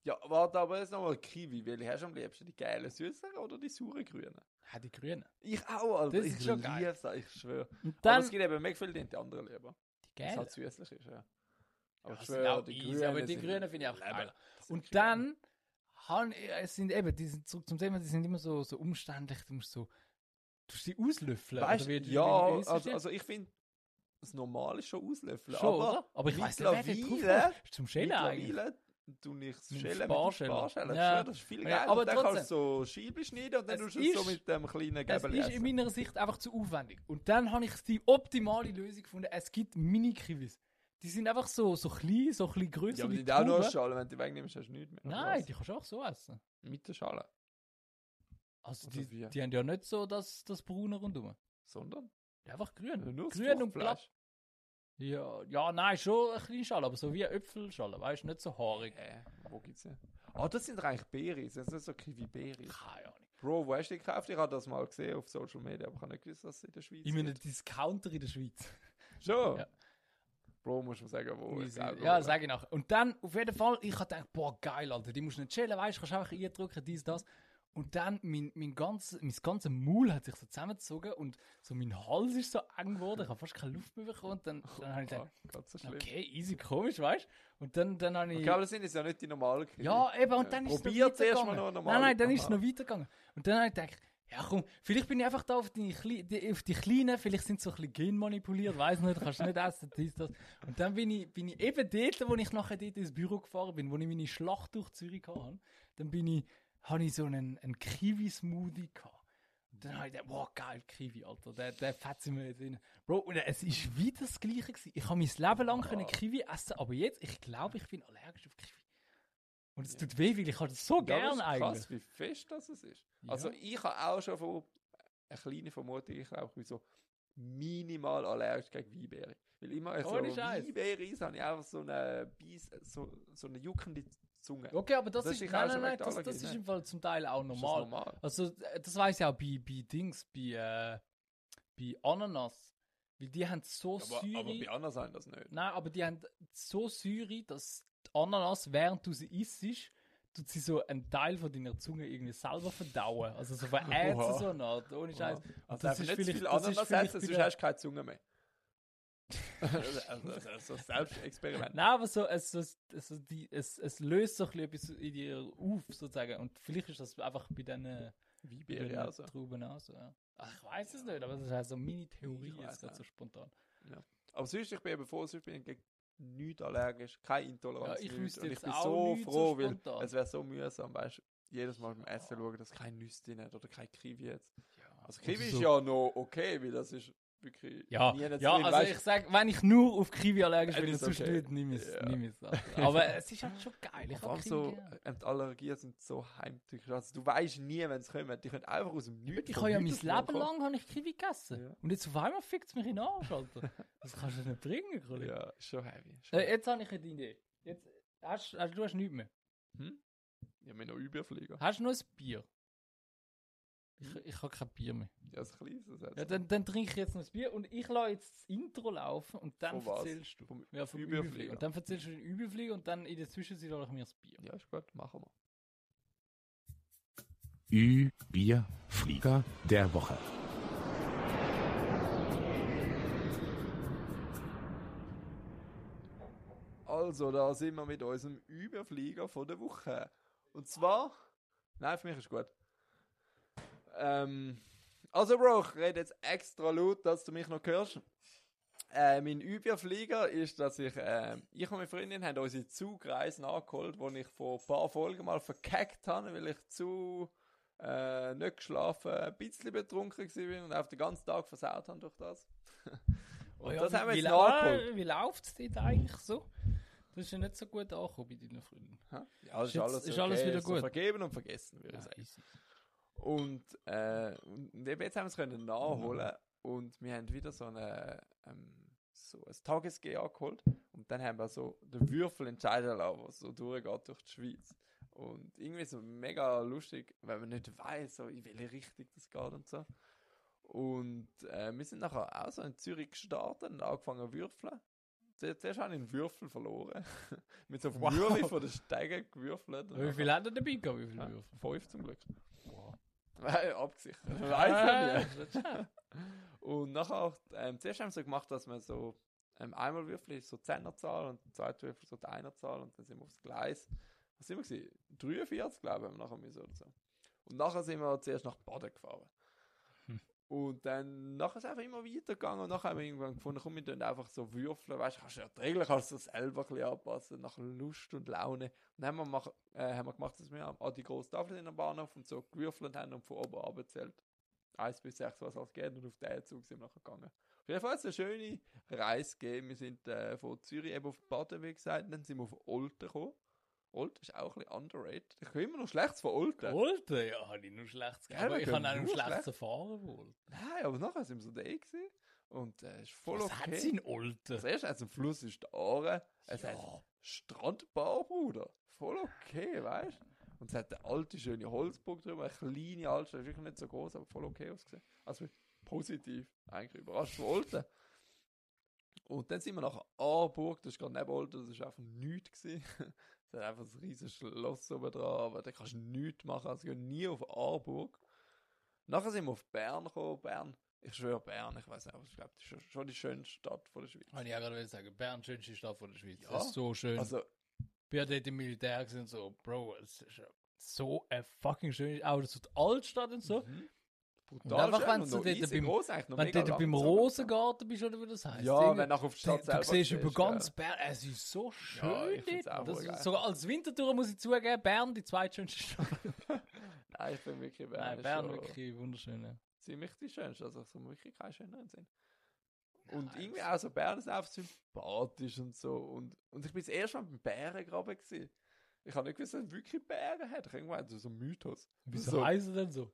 Ja, warte, aber jetzt nochmal Kiwi. Welche hast du am liebsten? Die geilen süßen oder die sauren grünen? Ja, die Grünen. Ich auch, Alter. Das ist ich schon geil. lieb's, ich schwöre. Aber es gibt eben mehr viel, die die anderen lieber. die Was Gelben. halt süßlich ist, ja. Aber Ja, ich schwöre, auch die Grünen aber die Grünen finde ich. Das sind Und dann han, es sind eben, die sind zurück zum Thema, die sind immer so, so umständlich, du musst so, du musst sie auslöffeln. Weißt, oder wie- wie- ja, wie ist das also, also ich finde, das Normal ist schon auslöffeln. Schon, aber oder? Aber ich weiss nicht, wer ist. Ist zum Schälen eigentlich. Tue ich das dem Schälen mit. Sparschäler. Ja. Ja. Das ist viel Ja, geiler. aber dann trotzdem. kannst du so Scheiben schneiden und dann tust du es so mit dem kleinen Es Gäbel ist in meiner Sicht einfach zu aufwendig. Und dann habe ich die optimale Lösung gefunden. Es gibt Mini-Kiwis. Die sind einfach so, so klein, so ein bisschen größer. Ja, aber die haben auch nur. Schale. Wenn du die wegnimmst, hast du nichts mehr. Nein, was? die kannst du auch so essen. Mit der Schale. Also die, die haben ja nicht so das, das Braune rundum. Sondern Die einfach grün. das grün und Fruchtfleisch. Ja, ja, nein, schon eine kleine Schale, aber so wie eine Äpfelschale, weißt du, nicht so haarig. Äh, wo gibt's denn? Ah, das sind doch eigentlich Beeris. Das sind so Kiwi-Beeris. Keine Ahnung. Bro, wo hast du die gekauft? Ich habe das mal gesehen auf Social Media, aber ich habe nicht gewusst, dass es in der Schweiz In einem. Discounter in der Schweiz. Schon? Ja. Bro, musst du mir sagen, wo. ich glaube, ja, wo. sag ich nachher. Und dann, auf jeden Fall, ich habe gedacht, boah, geil, Alter, die musst du nicht chillen, weißt du, kannst einfach eindrücken, dies, das. Und dann, mein, mein, ganzes, mein ganzes Maul hat sich so zusammengezogen und so mein Hals ist so eng geworden, ich habe fast keine Luft mehr bekommen. Und dann, dann habe ich gedacht, ganz so okay, easy, komisch, weißt du. Und dann, dann habe ich... Okay, aber das sind jetzt ja nicht die normalen Kiwi. Ja, eben, und Ja, dann ist es noch weitergegangen. noch normal. Nein, nein, dann ist es noch weitergegangen. Und dann habe ich gedacht, ja komm, vielleicht bin ich einfach da auf die, Kle- die, auf die Kleinen, vielleicht sind sie so ein bisschen genmanipuliert, weiß nicht, kannst du nicht essen, dies, das. Und dann bin ich, bin ich eben dort, wo ich nachher dort ins Büro gefahren bin, wo ich meine Schlacht durch Zürich hatte, dann bin ich, habe ich so einen, einen Kiwi-Smoothie gehabt. Dann habe ich gedacht, wow, geil, Kiwi, Alter. Der, der fetzt mir jetzt rein. Bro, und es ist wieder das Gleiche gewesen. Ich habe mein Leben lang können Kiwi essen, aber jetzt, ich glaube, ich bin allergisch auf Kiwi. Und es tut weh, weil ich habe das so Ja, gern aber es ist eigentlich. krass, wie fest das ist. Ja. Also ich habe auch schon von eine kleine Vermutung, ich glaube, ich bin so minimal allergisch gegen Weinbeere. Weil immer wenn so. Weinbeere ist, habe ich einfach so eine Bies, so, so eine juckende Zunge. Okay, aber das, Das ist, ist nein, nein, nein, das, das ist im Fall zum Teil auch Ist das normal. normal? Also, äh, das weiß ich auch bei, bei Dings, bei, äh, bei Ananas. Weil die haben so aber, aber Säure. bei anderen sind das nicht. Nein, aber die haben so Säure, dass die Ananas, während du sie isst, tut sie so einen Teil von deiner Zunge irgendwie selber verdauen. Also so verätzt Oha. so eine Art, ohne Scheiß. Also das das ist nicht viel das ist Ananas essen, sonst hast du keine Zunge mehr. Also, also, also Selbstexperiment. Nein, aber so, es, es, es, es, löst so ein bisschen etwas in dir auf, sozusagen. Und vielleicht ist das einfach bei diesen bei Weinbeere den auch so. Trauben auch so. Ja. Ach, ich weiß es nicht, aber das ist halt so meine Theorie Ich jetzt gerade so spontan. Aber sonst, ich bin eben froh, sonst bin ich gegen nichts allergisch, keine Intoleranz. Ja, ich wüsste Und ich bin so nichts so froh, weil es wäre so mühsam, weißt du, jedes Mal beim Essen schauen, dass kein Nüsse drin hat oder kein Kiwi jetzt. Also Kiwi Oder ist so. ja noch okay, weil das ist wirklich Ja, nie ja also weißt ich sag, wenn ich nur auf Kiwi allergisch Dann bin, ist sonst okay. nimm es. Ja. Nimm es Alter. aber es ist halt schon geil. Ich Kiwi so, äh, die Allergien sind so heimtückisch. Also du weißt nie, wenn es kommen. Die können einfach aus dem Nichts. Ich habe ja mein Leben lang habe ich Kiwi gegessen. Ja. Und jetzt auf einmal fickt es mich in den Arsch, Alter. Das kannst du nicht bringen. Kollege. Ja, ist schon heavy. schon Äh, jetzt habe ich eine Idee. Jetzt, hast, hast, du hast nichts mehr. Hm? Ich habe noch Überflieger. Hast du noch ein Bier? Ich, ich habe kein Bier mehr. Ja, das kleines. Das Ja, dann, dann trinke ich jetzt noch ein Bier und ich lasse jetzt das Intro laufen und dann Von was? erzählst du. Vom ja, vom Überflieger. Überflieger. Und dann erzählst du den Überflieger und dann in der Zwischenzeit lasse ich mir das Bier. ja, ist gut, machen wir. Ü, Bier, Flieger der Woche. Also, da sind wir mit unserem Überflieger von der Woche. Und zwar. Nein, für mich ist gut. Ähm, also, Bro, ich rede jetzt extra laut, dass du mich noch hörst. Äh, mein Überflieger ist, dass ich, äh, ich und meine Freundin haben unsere Zugreise nachgeholt, wo ich vor ein paar Folgen mal verkackt habe, weil ich zu äh, nicht geschlafen, ein bisschen betrunken war und auf den ganzen Tag versaut habe durch das. und Oh ja, das haben wir wie, jetzt lau- nachgeholt. Wie läuft es dir eigentlich so? Das ist ja nicht so gut angekommen bei deinen Freunden. Ja, das Ist ist, alles, ist okay. alles wieder So gut? vergeben und vergessen, würde ich sagen. Und, äh, und eben jetzt haben wir es können nachholen und wir haben wieder so eine ähm, so ein Tages-G angeholt und dann haben wir so den Würfel entscheiden lassen, was so durchgeht durch die Schweiz. Und irgendwie so mega lustig, weil man nicht weiß, so in welche Richtung das geht und so. Und äh, wir sind nachher auch so in Zürich gestartet und angefangen zu würfeln. Zuerst habe ich einen Würfel verloren. Mit so einem Wow. Würfel von den Steigen gewürfelt. Wie viel hat er dabei gehabt? Wie viele Würfel? Fünf zum Glück. Nein, abgesichert. Weiß ich nicht. Und nachher, ähm, zuerst haben wir so gemacht, dass man so ähm, einmal Würfel ist so Zehnerzahl und zweite Würfel so die Einerzahl und dann sind wir aufs Gleis. Was sind wir gewesen? 43, glaube ich, haben wir nachher müssen oder so. Und nachher sind wir zuerst nach Baden gefahren. Und dann nachher ist es einfach immer weitergegangen und nachher haben wir irgendwann gefunden, komm, wir tun einfach so würfeln, weißt du, kannst ja die Regeln kannst du selber ein anpassen, nach Lust und Laune. Und dann haben wir, mach, äh, haben wir gemacht, dass wir an die große Tafel in der Bahnhof und so gewürfelt haben und von oben abgezählt. 1 bis 6, was alles geht und auf den Zug sind wir nachher gegangen. Auf jeden Fall hat es eine schöne Reise gegeben. Wir sind äh, von Zürich eben auf Baden, wie gesagt, dann sind wir auf Olten gekommen. Olten ist auch ein bisschen underrated. Ich höre immer noch Schlechtes von Olten. Olten? Ja, habe ich nur schlechtes Ja, Aber ich habe auch nur schlechtes schlecht. erfahren wohl. Nein, aber nachher sind wir so da gewesen. Und es äh, ist voll Was okay. hat sie in Olten? Das erste hat ein Fluss ist der Aare. Es hat Ja. Strandbar, Bruder. Voll okay, weißt du? Und es hat eine alte, schöne Holzburg drüber, eine kleine Altstadt, ist wirklich nicht so groß, aber voll okay ausgesehen. Also positiv, eigentlich überrascht von Olten. Und dann sind wir nach Aarburg, das ist gerade neben Olten, das ist einfach nichts gewesen. Es hat einfach ein riesiges Schloss oben dran, aber da kannst du nichts machen, also ich gehe nie auf Aarburg. Nachher sind wir auf Bern gekommen, Bern, ich schwöre Bern, ich weiß nicht, aber ich glaube, das ist schon- die schönste Stadt von der Schweiz. Habe ich ja gerade sagen, Bern, schönste Stadt von der Schweiz. Ja. Das ist so schön. Also, bin ja dort im Militär gewesen und so, Bro, es ist so eine fucking schöne, auch so die Altstadt und so. Mhm. Und Brutal einfach, schön wenn und du easy beim- groß, eigentlich noch Wenn du beim Rosengarten bist, oder wie das heißt. Ja, wenn du auf die du, Stadt du siehst über ganz. Bern, es ist so schön Ja, ich dort. sogar als Wintertour muss ich zugeben, Bern die zweitschönste Stadt. Nein, Nein, ich finde wirklich Bern, Nein, ist Bern wirklich wunderschön. ja. ziemlich die schönste. Also so wirklich keinen schöneren Sinn. Und Nein, irgendwie auch so Bern ist einfach sympathisch und so. Und, und ich bin das erste Mal beim Bärengraben gewesen. Ich habe nicht gewusst, dass es wirklich Bären hat. Ich habe irgendwann so einen Mythos. Wieso so, heißt denn so?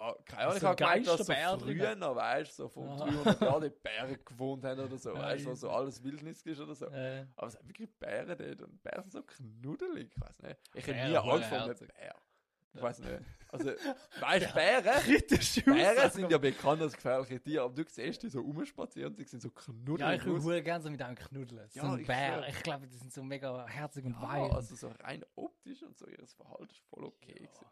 Ja, keine Ahnung, Ist ich habe gemeint, dass so früher noch, weißt du, so Aha. 300 Jahren die Bären gewohnt haben oder so, Ja, weißt du, wo so alles Wildnis ist oder so. Äh, Aber es sind wirklich Bären dort und Bären sind so knuddelig, ich weiß nicht. Ich hätte nie Angst vor einem. Bär. Ich weiß nicht. Also, weißt du, Bären, Bären sind ja bekannt als gefährliche Tiere, aber du siehst die so rumspazieren und die sind so knuddelig. Ja, ich würde gerne so mit einem knuddeln. So Ja, ein ich Bär. schwör. Ich glaube, die sind so mega herzig und Ja, weich. also so rein optisch und so ihres Verhalten ist voll okay. gewesen.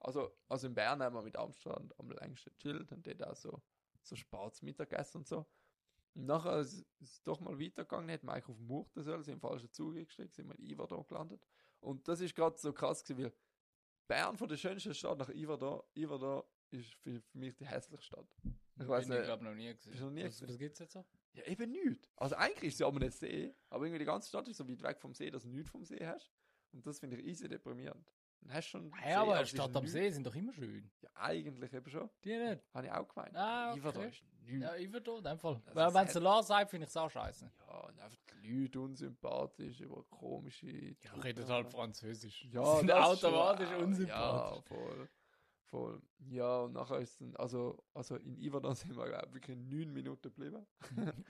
Also, also in Bern haben wir mit Amstrand am längsten chillt und dort auch so, so spät Mittagessen und so. Und nachher ist es doch mal weitergegangen, wir eigentlich auf Murten sollen, sind im falschen Zug eingestiegen, sind wir in Iverdon gelandet. Und das ist gerade so krass gewesen, weil Bern von der schönsten Stadt nach Iverdon, Iverdon ist für, für mich die hässlichste Stadt. Ich weiß Bin ich nicht. glaube noch nie gesehen. Noch nie was, was gibt's jetzt so? Ja, eben nichts. Also eigentlich ist sie aber nicht See, aber irgendwie die ganze Stadt ist so weit weg vom See, dass du nichts vom See hast. Und das finde ich easy deprimierend. Dann hast du schon. Hey, aber es Stadt am. See sind doch immer schön. Ja, eigentlich eben schon. Die nicht? Habe ich auch gemeint. Ah, okay. ist nichts. Ja, ich würde in dem Fall. Weil ist wenn halt- Solar sagt, finde ich es auch scheiße. Ja, und einfach die Leute unsympathisch, über komische. Ja, redet halt Französisch. Ja, sind das automatisch schon unsympathisch. Ja, voll. Voll. Ja, und nachher ist es dann, also, also in Iverdon sind wir glaub, wirklich neun Minuten geblieben.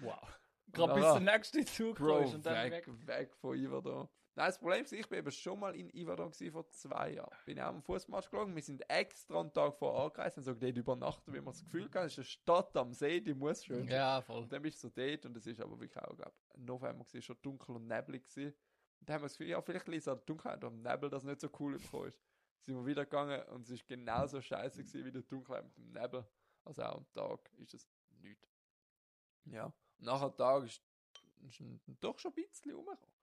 Wow. Gerade bis der nächste Zug Bro, ist und dann weg, weg. weg, von Iverdon. Nein, das Problem ist, ich bin eben schon mal in gewesen vor zwei Jahren. Bin auch am Fußmarsch gelaufen. Wir sind extra einen Tag vor angereist und so dort übernachten, wie man das Gefühl hat, es ist eine Stadt am See, die muss schön sein. Ja, voll. Und dann bist du so dort und es ist aber wirklich auch, glaube ich, November gewesen, schon dunkel und neblig gewesen. Und dann haben wir das Gefühl, ja, vielleicht liegt es an der Dunkelheit und am Nebel, das nicht so cool bekommen ist. Sind wir wieder gegangen und es ist genauso scheiße gewesen wie der Dunkelheit mit dem Nebel. Also auch am Tag ist es nichts. Ja. Und nach dem Tag ist, ist doch schon ein bisschen rumgekommen.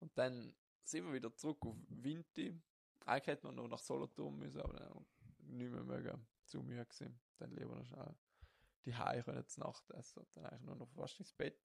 Und dann sind wir wieder zurück auf Winti. Eigentlich hätten wir noch nach Solothurn müssen, aber dann nicht mehr mögen. Zu müde gewesen. Dann lieber noch schnell die Hause können zu Nacht essen. Und dann eigentlich nur noch fast ins Bett.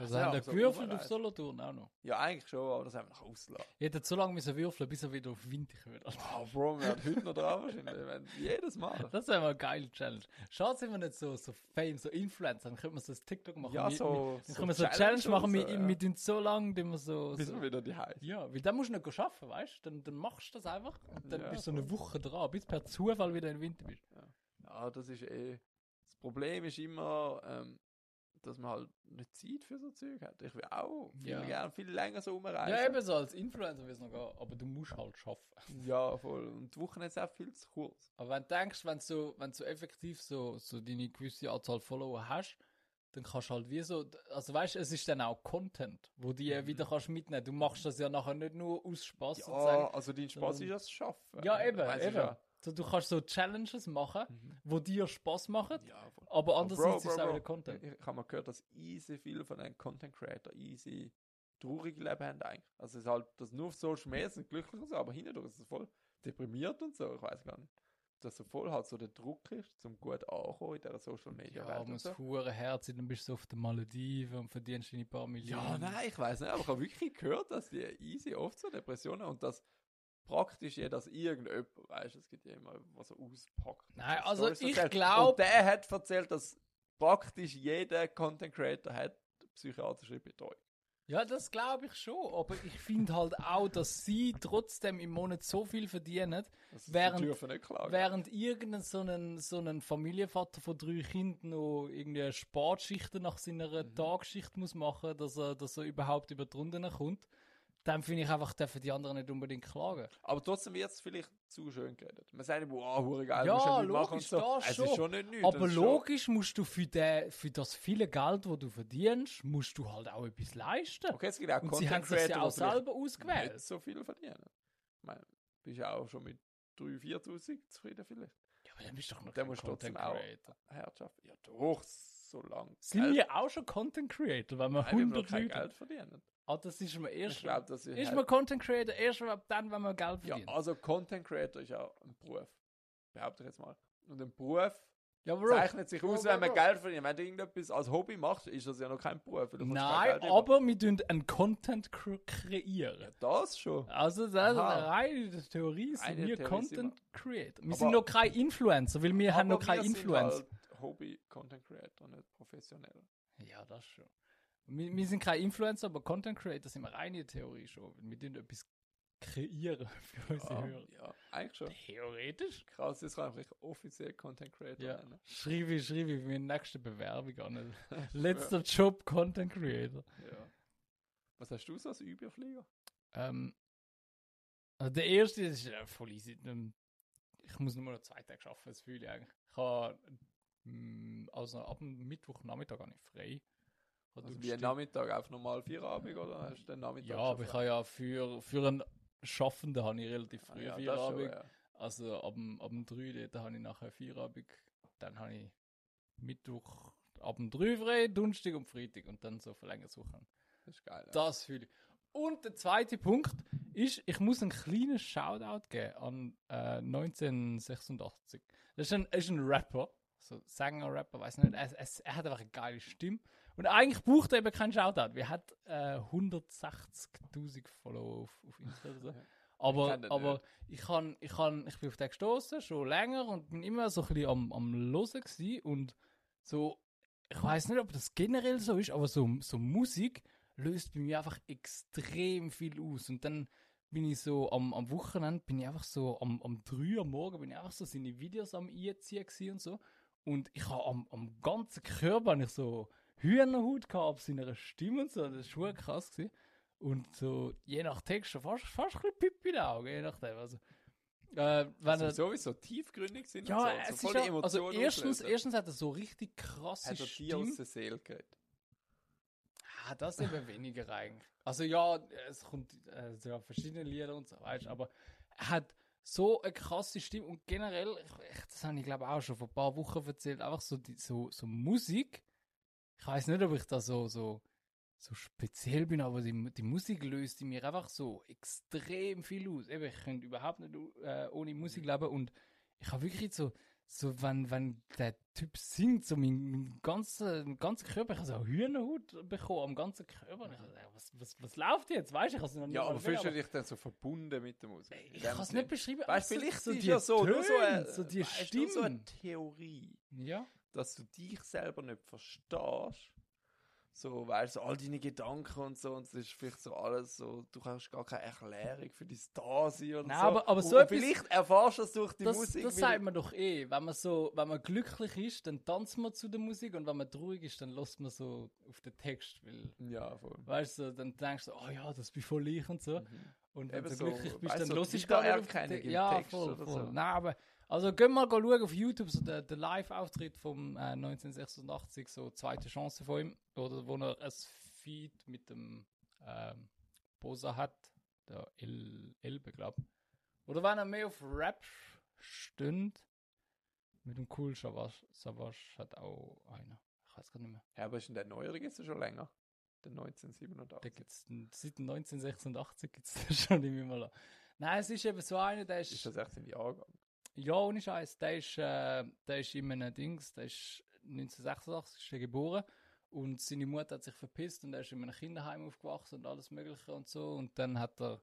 Also Ja, haben wir gewürfelt auf. Solothurn auch noch. Ja, eigentlich schon, aber das haben wir noch ausgelassen. Ich hätte so lange müssen würfeln, bis er wieder auf Winter wird. Oh, Bro, wir haben heute noch dran wahrscheinlich. Wir haben jedes Mal. Das wäre mal eine geile Challenge. Schade, sind wir nicht so, so Fame, so Influencer. Dann könnten wir so das TikTok machen. Ja, so. dann können wir so eine Challenge machen mit, ja. mit uns so lange, dass wir so. Bis wir wieder die Hause. ja, weil dann musst du nicht arbeiten, weißt du? Dann, dann machst du das einfach und dann bist du so eine. Woche dran, bis per Zufall wieder im Winter bist. Ja, das ist eh. Das Problem ist immer, ähm, dass man halt nicht Zeit für so Zeug hat. Ich will auch viel Ja. gerne viel länger so rumreisen. Ja, eben so als Influencer wirst du noch gehen, aber du musst halt arbeiten. Ja, voll. Und die Woche ist auch viel zu kurz. Aber wenn du denkst, wenn du so, wenn du effektiv so, so deine gewisse Anzahl Follower hast, dann kannst du halt wie so, also weißt du, es ist dann auch Content, wo du Mhm. wieder kannst mitnehmen. Du machst das ja nachher nicht nur aus Spaß Ja, sozusagen. also dein Spaß ist das Schaffen. Ja, eben, eben. ja. So, du kannst so Challenges machen, Mhm. wo dir Spaß machen, Ja, aber Oh, andererseits Bro, ist es auch wieder Content. Ich, ich habe mal gehört, dass easy viele von den Content Creator easy traurige Leben haben eigentlich. Also es ist halt, das nur auf Social Media sind glücklich und so, aber hindurch ist es voll deprimiert und so, ich weiß gar nicht. Dass so voll halt so der Druck ist, zum gut ankommen in dieser Social Media Ja, Welt aber und es so. hure Herz, dann bist du auf den Malediven und verdienst deine paar Millionen. Ja, nein, ich weiß nicht, aber ich habe wirklich gehört, dass die easy oft so Depressionen und dass praktisch ja, dass irgendjemand, weißt du, es gibt ja immer, was er auspackt. Nein, so also Stories ich erzählt. glaub- Und der hat erzählt, dass praktisch jeder Content Creator hat psychiatrische Betreuung. Ja, das glaube ich schon, aber ich finde halt auch, dass sie trotzdem im Monat so viel verdienen, Während- während irgendein so ein, so ein Familienvater von drei Kindern noch irgendwie Sportschichten nach seiner Mhm. Tagschicht muss machen, dass er, dass er überhaupt über die Runden kommt, dann finde ich einfach, dürfen die anderen nicht unbedingt klagen. Aber trotzdem wird es vielleicht zu schön geredet. Man sagt wow, hure geil, Ja, musst nicht machen logisch, so. das Es schon. ist schon nicht nichts. Aber ist schon- logisch musst du für, den, für das viele Geld, das du verdienst, musst du halt auch etwas leisten. Okay, es gibt auch Und sie haben Content sich ja Creator, auch selber ausgewählt. nicht so viel verdienen. Ich meine, bist ja auch schon mit 3.000, 4.000 zufrieden vielleicht. Ja, aber dann bist du doch noch Der kein muss trotzdem Content auch Creator. Herrschaft. Ja, doch, so lang. Sind Geld- wir auch schon Content Creator, wenn wir Nein, wir haben noch 100 kein Leute Geld verdienen. Ah, das ist mir erst. Ich glaube, das ist, ist halt- man Content Creator erst ab dann, wenn man Geld Ja, verdient? also Content Creator ist ja ein Beruf. Behaupte ich jetzt mal. Und ein Beruf, Ja. Zeichnet sich aus, Bro, wenn man. Geld verdient. Wenn du irgendetwas als Hobby machst, ist das ja noch kein Beruf. Nein, aber wir tun einen Content kre- kreieren. Das schon. Also, das ist eine reine Theorie, sind Eine wir Theorie sind Content Creator. Wir Aber- sind noch kein Influencer, weil wir haben noch Aber kein wir sind Influencer. Halt Hobby-Content Creator, nicht professionell. Ja, das schon. Wir, wir sind kein Influencer, aber Content Creator sind wir reine Theorie schon. Wir tun etwas kreieren für unsere Ja, Hörer. ja, eigentlich schon. Theoretisch? Krass, kann ich mich offiziell Content Creator Ja. Schreibe, schreibe für meine nächste Bewerbung an. Letzter Job Content Creator. Ja. Was hast du so als Überflieger? Ähm, also der erste das ist äh, voll easy. Ich muss nur noch zwei Tage arbeiten, das fühle ich eigentlich. Ich habe, mm, also ab dem Mittwochnachmittag habe ich frei. Habe Also wie ein Donnerstag- Nachmittag auf normal Feierabend oder hast du den Nachmittag Ja, aber ich habe ja für, für einen Schaffenden habe ich relativ Ah früh ja, das Feierabend. schon, ja. Also ab dem, ab dem 3, da habe ich nachher Feierabend. Dann habe ich Mittwoch ab dem 3 frei, Donnerstag und Freitag und dann so verlängert suchen. Das ist geil. Ja. Das fühle ich. Und der zweite Punkt ist, ich muss einen kleinen Shoutout geben an äh, 1986. Das ist ein, ist ein Rapper, so Sänger-Rapper, weiß nicht. Er, er, er hat einfach eine geile Stimme. Und eigentlich braucht er eben keinen Shoutout. Wir hat äh, 160.000 Follower auf, auf Insta oder so. Aber, den aber ich, kann, ich, kann, ich bin auf den gestoßen schon länger und bin immer so ein bisschen am, am Hören gewesen. Und so, ich weiß nicht, ob das generell so ist, aber so, so Musik löst bei mir einfach extrem viel aus. Und dann bin ich so am, am Wochenende, bin ich einfach so am, am 3 am Morgen, bin ich einfach so seine Videos am einziehen und so. Und ich habe am, am ganzen Körper ich so Hühnerhaut gehabt auf seiner Stimme und so. Das war schon krass. Gewesen. Und so, je nach Text, schon fast, fast ein bisschen Pipi in den Augen, je nachdem. Also, äh, wenn Also er, sowieso tiefgründig sind ja, und so. es so ist voll ja, also erstens, auslösen. erstens hat er so richtig krasse hat er die aus Stimme. der Seele geredet. Ah, das eben weniger eigentlich. Also ja, es kommt äh, ja, verschiedene Lieder und so, weißt aber er hat so eine krasse Stimme und generell, ich, das habe ich glaube auch schon vor ein paar Wochen erzählt, einfach so, die, so, so Musik. Ich weiß nicht, ob ich da so, so, so speziell bin, aber die, die Musik löst in mir einfach so extrem viel aus. Eben, ich könnte überhaupt nicht äh, ohne Musik leben und ich habe wirklich so, so wenn, wenn der Typ singt, so mein, mein ganzer, mein ganzer Körper, ich habe so eine Hühnerhaut bekommen am ganzen Körper. Ich habe gedacht, was, was, was läuft jetzt? Weißt du, ich habe es noch nicht Ja, aber fühlst du dich dann so verbunden mit der Musik? Ich kann es nicht beschreiben. Weißt du, vielleicht so ist die ja so, nur so, Töne, eine, so die weißt nur so eine Stimmen. Theorie, Ja. Dass du dich selber nicht verstehst. So, weißt du, so all deine Gedanken und so, und es ist vielleicht so alles so, du hast gar keine Erklärung für dein Dasein oder Nein, so. aber- aber so und etwas- vielleicht erfährst du es durch die Das, Musik. das sagt man doch eh. Wenn man so, wenn man glücklich ist, dann tanzt man zu der Musik und wenn man traurig ist, dann lässt man so auf den Text. Weil, Ja, voll. weißt du, dann denkst du, oh ja, das bin voll ich und so. Und wenn Eben du so, glücklich bist, dann du, los ich gar nicht auf den Ja, Text voll, oder voll. so. Nein, aber, also gehen mal schauen auf YouTube, so der, der Live-Auftritt vom äh, 1986, so zweite Chance von ihm, oder wo er ein Feed mit dem ähm, Bosa hat, der El Elbe, glaub. Oder wenn er mehr auf Rap stünd, mit dem Cool Savage, Savage hat auch einer. Ich weiß gar nicht mehr. Ja, aber ist denn der neuere jetzt schon länger? Der Da 1987. gibt's, n- seit 1986 gibt es schon nicht mehr mal. Nein, es ist eben so einer, der ist, Ist das echt im Jahrgang? Ja, ohne Scheiß, der ist, äh, der ist in einem Dings, der ist 1986 ist geboren. Und seine Mutter hat sich verpisst und er ist in einem Kinderheim aufgewachsen und alles mögliche und so. Und dann hat er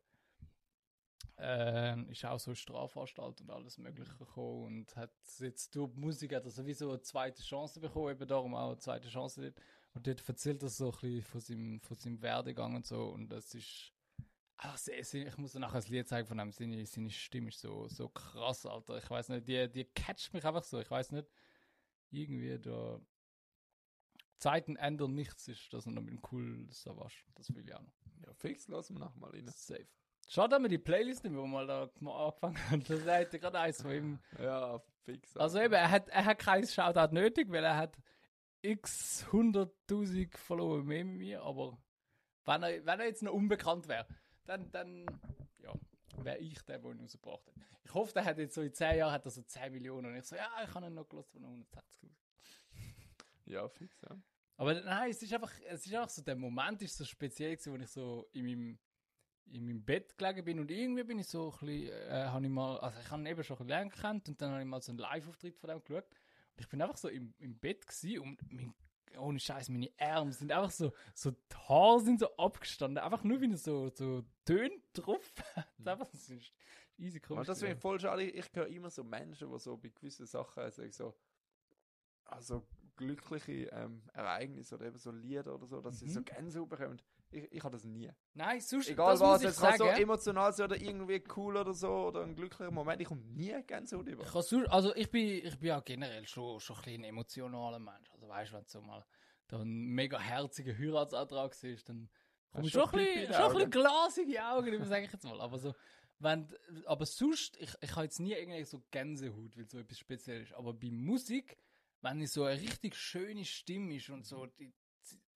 äh, ist auch so Strafanstalt und alles mögliche gekommen und hat jetzt durch die Musik hat er sowieso eine zweite Chance bekommen, eben darum auch eine zweite Chance dort. Und dort erzählt er so ein bisschen von seinem, von seinem Werdegang und so. Und das ist Sehr, ich muss dir nachher ein Lied zeigen von ihm. Seine, seine Stimme ist so, so krass, Alter. Ich weiß nicht, die, die catcht mich einfach so. Ich weiß nicht, irgendwie da. Zeiten ändern nichts ist, dass er noch mit dem coolen Savage. Das will ich auch noch. Ja, fix, lassen wir nachher mal rein. Safe. Schaut mir die Playlist, die wir mal da mal angefangen haben. Das hätte gerade eins von ihm. Ja, fix. Also eben, er hat, er hat kein Shoutout nötig, weil er hat x hunderttausend Follower mehr mit mir, aber wenn er, wenn er jetzt noch unbekannt wäre, dann, dann ja, wäre ich der, der ihn rausgebracht hat. Ich hoffe, der hat jetzt so in 10 Jahren hat er so 10 Millionen. Und ich so, ja, ich habe ihn noch gelassen von 160 Ja, fix, ja. Aber nein, es ist einfach, es ist einfach so, der Moment ist so speziell gewesen, wo ich so in meinem, in meinem Bett gelegen bin. Und irgendwie bin ich so ein bisschen, äh, habe ich mal, also ich habe ihn eben schon ein bisschen länger gekannt. Und dann habe ich mal so einen Live-Auftritt von dem geschaut. Ich bin einfach so im, im Bett gsi und mein, ohne Scheiß, meine Arme sind einfach so, so die Haare sind so abgestanden. Einfach nur wie so, so Töne drauf. das ist einfach easy komisch. das finde ich voll schade. Ich, höre immer so Menschen, die so bei gewissen Sachen sagen, so, also glückliche ähm, Ereignisse oder eben so Lieder oder so, dass sie Mhm. so Gänsehaut bekommen. Ich, ich habe das nie. Nein, sonst, Egal das muss was, ich es kann so sagen. emotional sein oder irgendwie cool oder so oder ein glücklicher Moment. Ich komme nie Gänsehaut über. Ich kann sonst, also ich bin, ich bin ja generell schon, schon ein bisschen ein emotionaler Mensch. Also weißt du, wenn so mal da ein mega herziger Heiratsantrag ist, dann komme ich du schon ein bisschen, schon ein Augen? bisschen glasige Augen, sage ich jetzt mal. Aber so, wenn, aber sonst, ich, ich habe jetzt nie irgendwie so Gänsehaut, weil so etwas speziell ist. Aber bei Musik, wenn es so eine richtig schöne Stimme ist und so, die,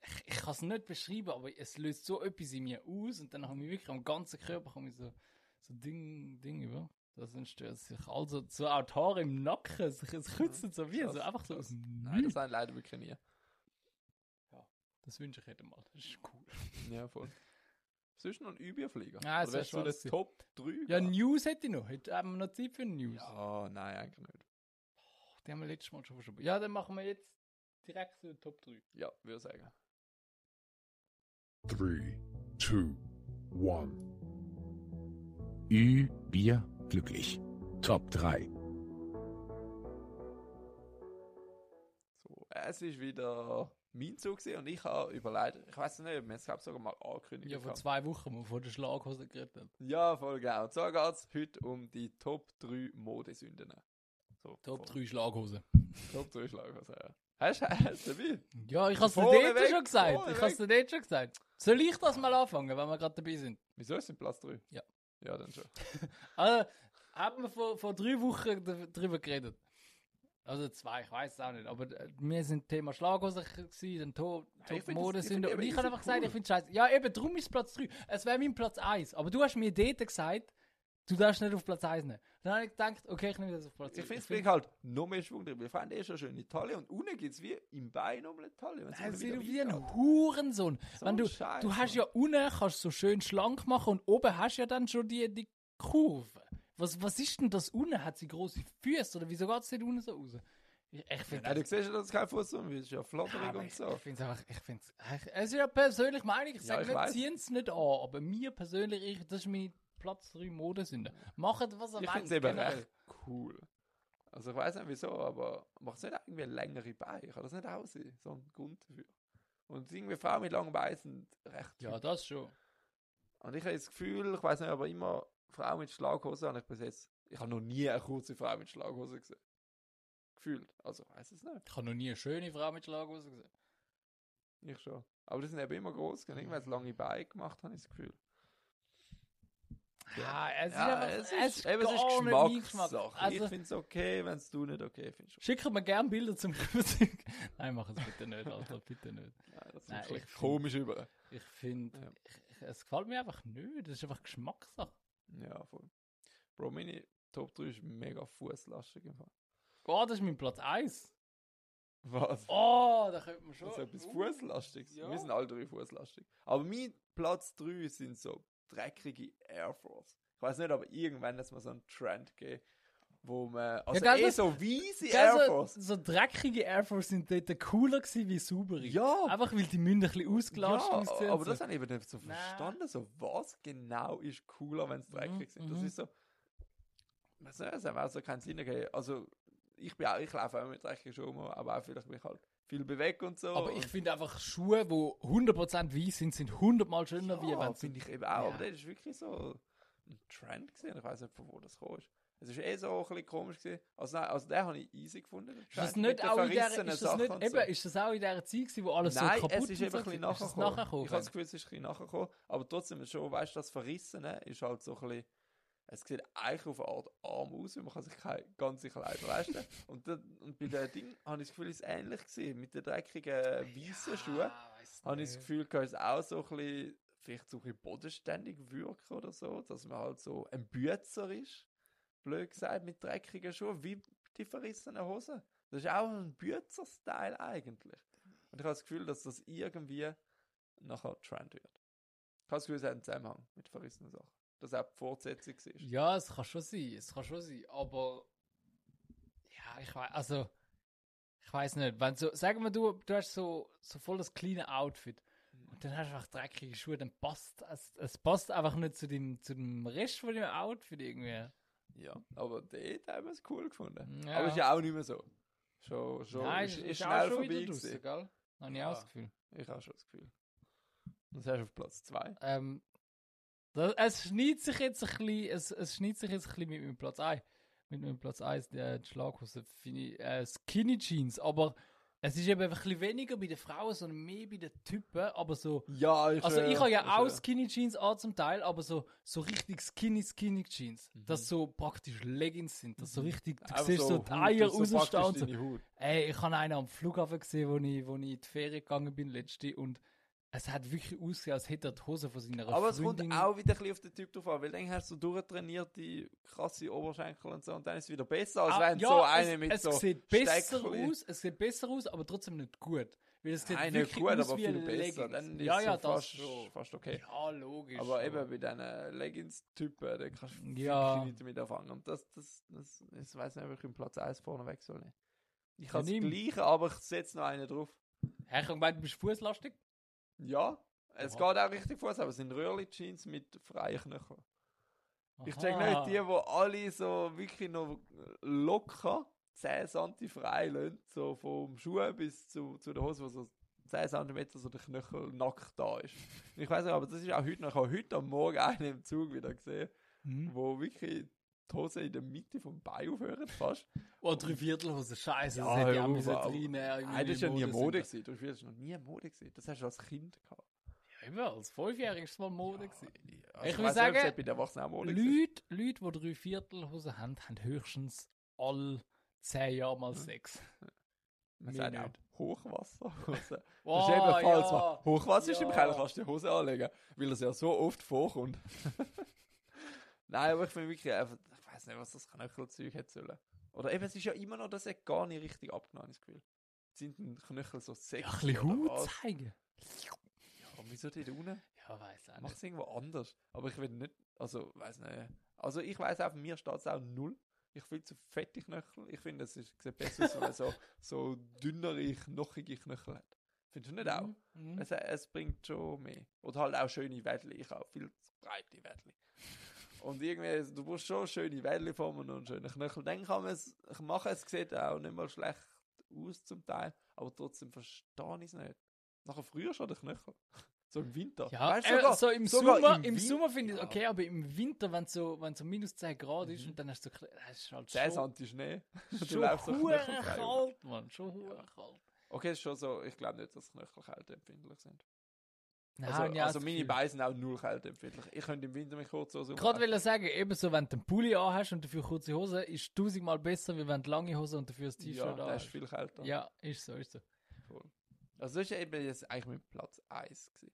ich, ich kann es nicht beschreiben, aber es löst so etwas in mir aus und dann habe ich wirklich am ganzen Körper komme ich so, so Ding, Ding über. Das entsteht sich also so auch die Haare im Nacken, es, es kützelt so wie, so einfach so aus dem Nein, das haben leider wirklich nie. Das wünsche ich jedem mal, das ist cool. Ja, voll. Sonst noch ein Überflieger? Ah, Oder das wärst du so eine Top 3? Ja, News hätte ich noch, Heute haben wir noch Zeit für News. Ja, nein, eigentlich nicht. Die haben wir letztes Mal schon verschoben. Ja, dann machen wir jetzt direkt zu den Top 3. Ja, würde ich sagen. 3, 2, 1. Ü, Bier, glücklich. Top 3. So, es ist wieder mein Zug und ich habe überlegt, ich weiß nicht, wir haben es sogar mal angekündigt. Ja, vor zwei Wochen, wo wir vor der Schlaghose geredet haben. ja, voll genau. Und zwar geht es heute um die Top 3 Modesünden. So, Top von- 3 Schlaghose. Top 3 Schlagwasser, ja. Hast du hast du dabei? Ja, ich hab's dir dort weg, schon gesagt. Ich hab's dir dort schon gesagt. Soll ich das mal anfangen, wenn wir gerade dabei sind? Wieso ist es Platz 3? Ja. Ja, dann schon. Also, haben wir vor, vor drei Wochen d- drüber geredet. Also zwei, ich weiß es auch nicht. Aber äh, wir sind Thema Schlaghose gewesen, dann to ich Top find Mode das- ich sind. Und ich habe einfach gesagt, cool. ich finde scheiße. Ja, eben, darum ist Platz 3. Es wäre mein Platz 1. Aber du hast mir dort gesagt, du darfst nicht auf Platz 1 nehmen. Dann habe ich gedacht, okay, ich nehme das auf Platz Ich 1. finde es wirklich halt noch mehr Schwung drin. Wir fanden eh schon schön in Taille und unten gibt es wie im Bein nochmal eine wenn's Nein, wieder du wie ein. Hurensohn. So Wenn du, Scheiß, du hast ja unten kannst so schön schlank machen und oben hast ja dann schon die, die Kurve. Was, was ist denn das unten? Hat sie große Füße oder wieso geht es nicht unten so raus? Ich, ich finde Nein, du siehst ja, dass es kein Fuß ist, es ist ja flatterig aber und ich, so. ich finde es einfach, ich finde es, es ist ja persönlich Meinung, ich Ja, sage ich weiss. ziehen es nicht an, aber mir persönlich, ich, das ist meine Platz 3 Modesünde. Macht was ihr Ich finde es recht cool. Also ich weiß nicht wieso, aber macht es nicht irgendwie längere Beine? Kann das nicht aussehen? So ein Grund dafür. Und irgendwie Frauen mit langen Beinen sind recht Ja, hübsch. das schon. Und ich habe das Gefühl, ich weiß nicht, aber immer Frauen mit Schlaghose habe ich bis jetzt. Ich habe noch nie eine kurze Frau mit Schlaghose gesehen. Gefühlt. Also, ich weiß es nicht. Ich habe noch nie eine schöne Frau mit Schlaghose gesehen. Ich schon. Aber die sind eben immer groß. Irgendwann lange Beine gemacht, habe ich das Gefühl. Ja, es Ja, ist einfach, es es ist, eben, es ist Geschmackssache. Geschmack. Also, ich finde es okay, wenn es du nicht okay findest. Schickt mir gerne Bilder zum Geburtstag. Nein, mach es bitte nicht, Alter, bitte nicht. Nein, das Nein, ist komisch über. Ich finde, Ja. es gefällt mir einfach nicht. Das ist einfach Geschmackssache. Ja, voll. Bro, meine Top 3 ist mega fußlastig im Fall. Oh, das ist mein Platz 1. Was? Oh, da könnte man schon. Also etwas Uh, Fußlastiges. ja. Wir sind alle drei fußlastig. Aber mein Platz 3 sind so dreckige Air Force. Ich weiß nicht, aber irgendwann es mal so einen Trend gegeben, wo man. Also gell, eh das- so weise Air so, Force. so dreckige Air Force sind dort cooler gewesen wie saubere. Ja, Einfach weil die Münder ein bisschen ausgelatscht ja aussehen. aber und das so. habe ich eben nicht so Nein. verstanden. So, was genau ist cooler, wenn es dreckig sind? Das mhm. ist so. Was nicht, es hat auch so keinen Sinn gegeben. Also, ich, bin auch, ich laufe auch mit dreckigen Schuhen, aber auch vielleicht bin ich halt viel bewegt und so. Aber ich finde einfach Schuhe, die 100% weiß sind, sind 100 Mal schöner, wie Ja, wenn sie finde ich eben auch. Ja. Aber das ist wirklich so ein Trend gesehen. Ich weiß nicht, von wo das kam. Es ist eh so ein bisschen komisch gewesen. Also, nein, also den habe ich easy gefunden. den Ist das nicht auch in der, ist das nicht, eben, so. ist das auch in der Zeit gewesen, wo alles Nein, so kaputt es ist eben so ein bisschen nachgekommen. nachgekommen? Ich habe das Gefühl, es ist ein bisschen nachgekommen. Aber trotzdem schon, weißt du, das Verrissene ist halt so ein bisschen. Es sieht eigentlich auf eine Art arm aus, weil man kann sich keine ganze Kleider leisten. und, da, und bei den Ding habe ich das Gefühl, es ist ähnlich gewesen. Mit den dreckigen weißen Schuhen habe ich das Gefühl, kann es auch so ein bisschen, vielleicht so ein bisschen bodenständig wirken oder so, dass man halt so ein Bützer ist, blöd gesagt, mit dreckigen Schuhen, wie die verrissenen Hosen. Das ist auch ein Bützer-Style eigentlich. Und ich habe das Gefühl, dass das irgendwie nachher Trend wird. Ich habe das Gefühl, es hat einen Zusammenhang mit verrissenen Sachen. Dass auch die Fortsetzung ist. Ja, es kann schon sein, es kann schon sein, aber ja, ich weiß, also Ich weiß nicht, wenn so, sagen wir du, du hast so, so voll das kleine Outfit und dann hast du einfach dreckige Schuhe, dann passt es, es passt einfach nicht zu dem, zu dem Rest von dem Outfit irgendwie. Ja, aber dort haben wir es cool gefunden. Ja. Aber ist ja auch nicht mehr so. Schon, schon, Nein, ist, ist auch schnell schon vorbei wieder draussen, gell? Habe ich Ja. auch das Gefühl. Ich habe schon das Gefühl. Das hast du auf Platz 2. Ähm, es schneidet sich jetzt ein bisschen, es, es schneidet sich jetzt ein bisschen mit meinem Platz 1. Mit meinem Platz 1, der die Schlaghose, finde ich, äh, Skinny Jeans, aber es ist eben einfach ein bisschen weniger bei den Frauen, sondern mehr bei den Typen, aber so, Ja, ich also äh, ich habe ja auch äh, Skinny Jeans an zum Teil, aber so, so richtig skinny, skinny Jeans, Mhm. dass so praktisch Leggings sind, dass so richtig, du einfach siehst so, Haut, die Eier so rausstehen so. Haut. Ey, ich habe einen am Flughafen gesehen, wo ich, wo ich in die Ferien gegangen bin, letzte, und es hat wirklich ausgesehen, als hätte er die Hose von seiner Aber es kommt Freundin... auch wieder ein bisschen auf den Typ drauf an, weil dann hast du durchtrainierte, krasse Oberschenkel und so und dann ist es wieder besser, als Ah, wenn ja, so eine es, mit es so sieht besser aus, es sieht besser aus, aber trotzdem nicht gut. Weil es sieht Nein, wirklich gut, aus aber wie viel ein besser. Leggings. Dann ist ja, es ja, so das fast, schon. fast okay. Ja, logisch. Aber schon. eben bei diesen Leggings-Typen, da kannst du Ja. nicht damit anfangen. Und das, das, das, ich weiß nicht, ob ich im Platz 1 vorne weg soll. nehmen. Ich Ja, habe das. Gleiche, aber ich setze noch einen drauf. Hä, ich hab gemeint, du bist fußlastig? Ja, es Aha. geht auch richtig vor, aber es sind Röhrli-Jeans mit freien Knöcheln. Ich check nicht die, wo alle so wirklich noch locker 10 cm frei lassen, so vom Schuh bis zu, zu der Hose, wo so 10 cm so der Knöchel nackt da ist. Ich weiß nicht, aber das ist auch heute noch. Ich habe heute am Morgen einen im Zug wieder gesehen, Mhm. wo wirklich die Hose in der Mitte vom Bein aufhören fast. Oh, drei Viertelhose, scheiße, das Ja, hätte ich auch müssen aber- reinnehmen. Nein, das ist ja nie Mode gewesen. Du hast noch nie Mode gesehen. Das hast du als Kind gehabt. Ja, eben, als Fünfjähriger ist es mal Mode gewesen. Also Ich will nicht, sagen, es bei Erwachsenen auch Mode gewesen. Leute, Leute, die drei Viertelhosen haben, haben höchstens alle 10 Jahre mal Sex. Man sagt auch nicht. Hochwasserhose. Oh, das ist eben falsch. ja. man. Hochwasser ist im Ja. Keller, kannst du die Hose anlegen, weil es ja so oft vorkommt. Nein, aber ich finde wirklich einfach, ich weiß nicht, was das Knöchelzeug hätte sollen. Oder eben, es ist ja immer noch, das hat gar nicht richtig abgenommen, das Gefühl. Sind die Knöchel so Ja, sexy ein bisschen Haut zeigen. Ja, wieso die da unten? Ja, weiß auch Mach nicht. es irgendwo anders. Aber ich will nicht, also, weiß nicht. Also ich weiß auch, mir steht es auch null. Ich finde so fette Knöchel. Ich finde, es ist- sieht besser aus, wenn man so, so dünnere, knochige Knöchel hat. Findest du nicht auch? Mhm. Mhm. Es, es bringt schon mehr. Oder halt auch schöne Wädli. Ich habe viel zu breite Wädli. Und irgendwie, du brauchst schon schöne Wädli formen und schöne Knöchel. Dann kann man es ich mache es, sieht auch nicht mal schlecht aus zum Teil. Aber trotzdem verstehe ich es nicht. Nachher früher schon der Knöchel. So im Winter. Ja, Weißt äh, sogar- so im Sommer, im im, Sommer finde ich es okay, aber im Winter, wenn es so, wenn so minus 10 Grad ist Mhm. und dann hast du so, das ist halt 10 schon, cm Schnee. Du schon hure kalt, Mann, schon hure Ja. kalt. Okay, ist schon so. Ich glaube nicht, dass Knöchel kälteempfindlich sind. Nein, Also, ja, also das meine. Beine sind auch null kälteempfindlich. Ich könnte im Winter mich kurz so so. Gerade will ich sagen, ebenso wenn du einen Pulli anhast und dafür kurze Hose, ist tausendmal besser, wie wenn du lange Hose und dafür ein Ja, T-Shirt der ist anhast. viel kälter. Ja, ist so, ist so. Voll. Also das ist eben jetzt eigentlich mein Platz 1 gewesen.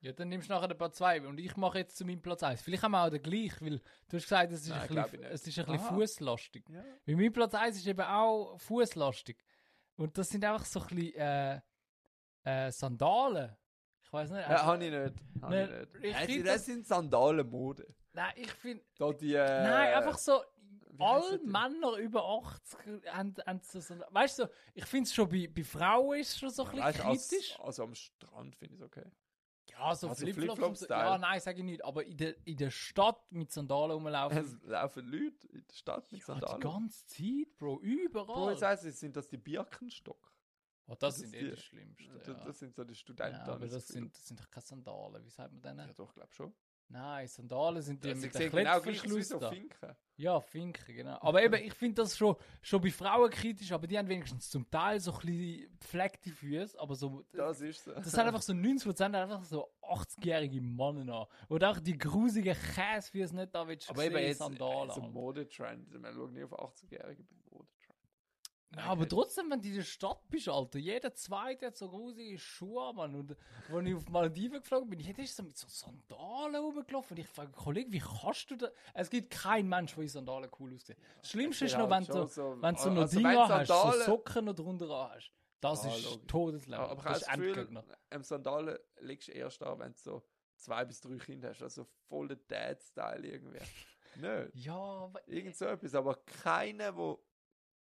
Ja, dann nimmst du nachher den Platz 2 und ich mache jetzt zu meinem Platz 1. Vielleicht haben wir auch den gleich, weil du hast gesagt, es ist Nein, ein bisschen, ich es ist ein bisschen fußlastig. Ja. Weil mein Platz 1 ist eben auch fußlastig. Und das sind einfach so ein bisschen äh, äh, Sandalen. Weiß nicht. Ja, also- habe ich nicht. Hab Nein, ich nicht. ich Nein, find das, sind Sandalenmode. Nein, ich finde. Da die, äh, Nein, einfach so. Alle die? Männer über 80 haben, haben so Sandalen. Weißt du, so, ich finde es schon bei, bei Frauen ist schon so ein bisschen Weißt du, als, kritisch. also am Strand finde ich es okay. Ja, so also Flipflops. Flipflop-Style. Ja, nein, sage ich nicht. Aber in der, in der Stadt mit Sandalen rumlaufen. Es laufen Leute in der Stadt mit ja, die Sandalen. ganze Zeit, Bro. Überall. Bro, jetzt heisst es, sind das die Birkenstock? Oh, das, das sind eh die- die schlimmsten. Das, Ja. das sind so die Studenten. ja, aber das sind, das sind doch keine Sandalen. Wie sagt man denn? Ja, doch, glaube schon. Nein, Sandalen sind die Ja, mit dem genau Klettverschluss so da. Finken. Ja, Finken, genau. Aber eben, ich finde das schon, schon bei Frauen kritisch, aber die haben wenigstens zum Teil so ein bisschen gepflegte Füße, aber so... Das ist so. Das sind einfach so 90% einfach so 80-jährige Männer an. Oder auch die grusigen Käsefüße nicht da willst du Aber eben sehen, jetzt, Sandalen. so an. Modetrend. Man schaut nie auf 80-Jährige beim Modetrend. Ja, aber trotzdem, wenn du in der Stadt bist, Alter, jeder Zweite hat so grusige Schuhe an, Mann. Und als ich auf Malediven geflogen bin, jeder ist so mit so Sandalen rumgelaufen. Und ich frage, Kollege, wie kannst du da... Es gibt keinen Mensch, der in Sandalen cool aussieht. Das Schlimmste ist noch, wenn du, wenn du noch also Dinger wenn hast, so Socken noch drunter hast. Das Ah, ist logisch. Todeslevel. Aber das das ist Endgegner. ähm, Sandalen legst du erst an, wenn du so zwei bis drei Kinder hast. Also voll der Dad-Style irgendwie. Nicht. Ja, aber... Irgend so etwas. Aber keiner, wo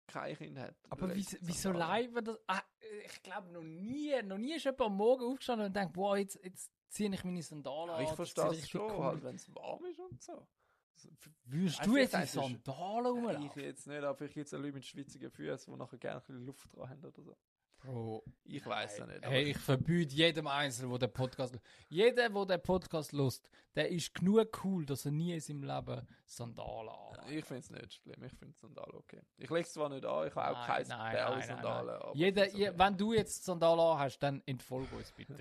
kein Kind hat. Aber legt wieso, live das? Ah, ich glaube noch nie, noch nie ist jemand am Morgen aufgestanden und denkt, wow, jetzt, jetzt ziehe ich meine Sandalen Ja, an. ich verstehe es schon, cool halt, wenn es warm ist und so. Also, Würdest du jetzt in Sandalen Ich rumlaufen? jetzt nicht, aber vielleicht gibt es Leute mit schwitzigen Füßen, die nachher gerne ein bisschen Luft dran haben oder so. Bro, Ich weiß es nicht. aber Hey, ich verbiete jedem Einzelnen, der den Podcast Jeder, der den Podcast lust, der ist genug cool, dass er nie in seinem Leben Sandalen anhat. ich finde es nicht schlimm, ich finde Sandalen okay. Ich lege es zwar nicht an, ich habe auch keine aber Jeder, find's je, wenn du jetzt Sandalen hast, dann entfolge uns bitte.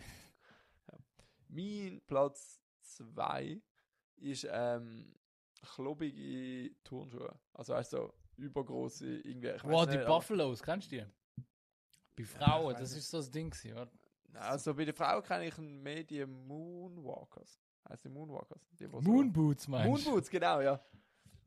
Mein Platz 2 ist ähm, klobige Turnschuhe. Also weißt du, so übergroße irgendwie. Wow, die nicht, aber- Buffalos, kennst du die? Bei Frauen, das ist so das Ding oder? Also bei den Frauen kenne ich mehr die Moonwalkers. Heißt die Moonwalkers? Die, wo so- Moonboots meinst du? Moonboots, genau, ja.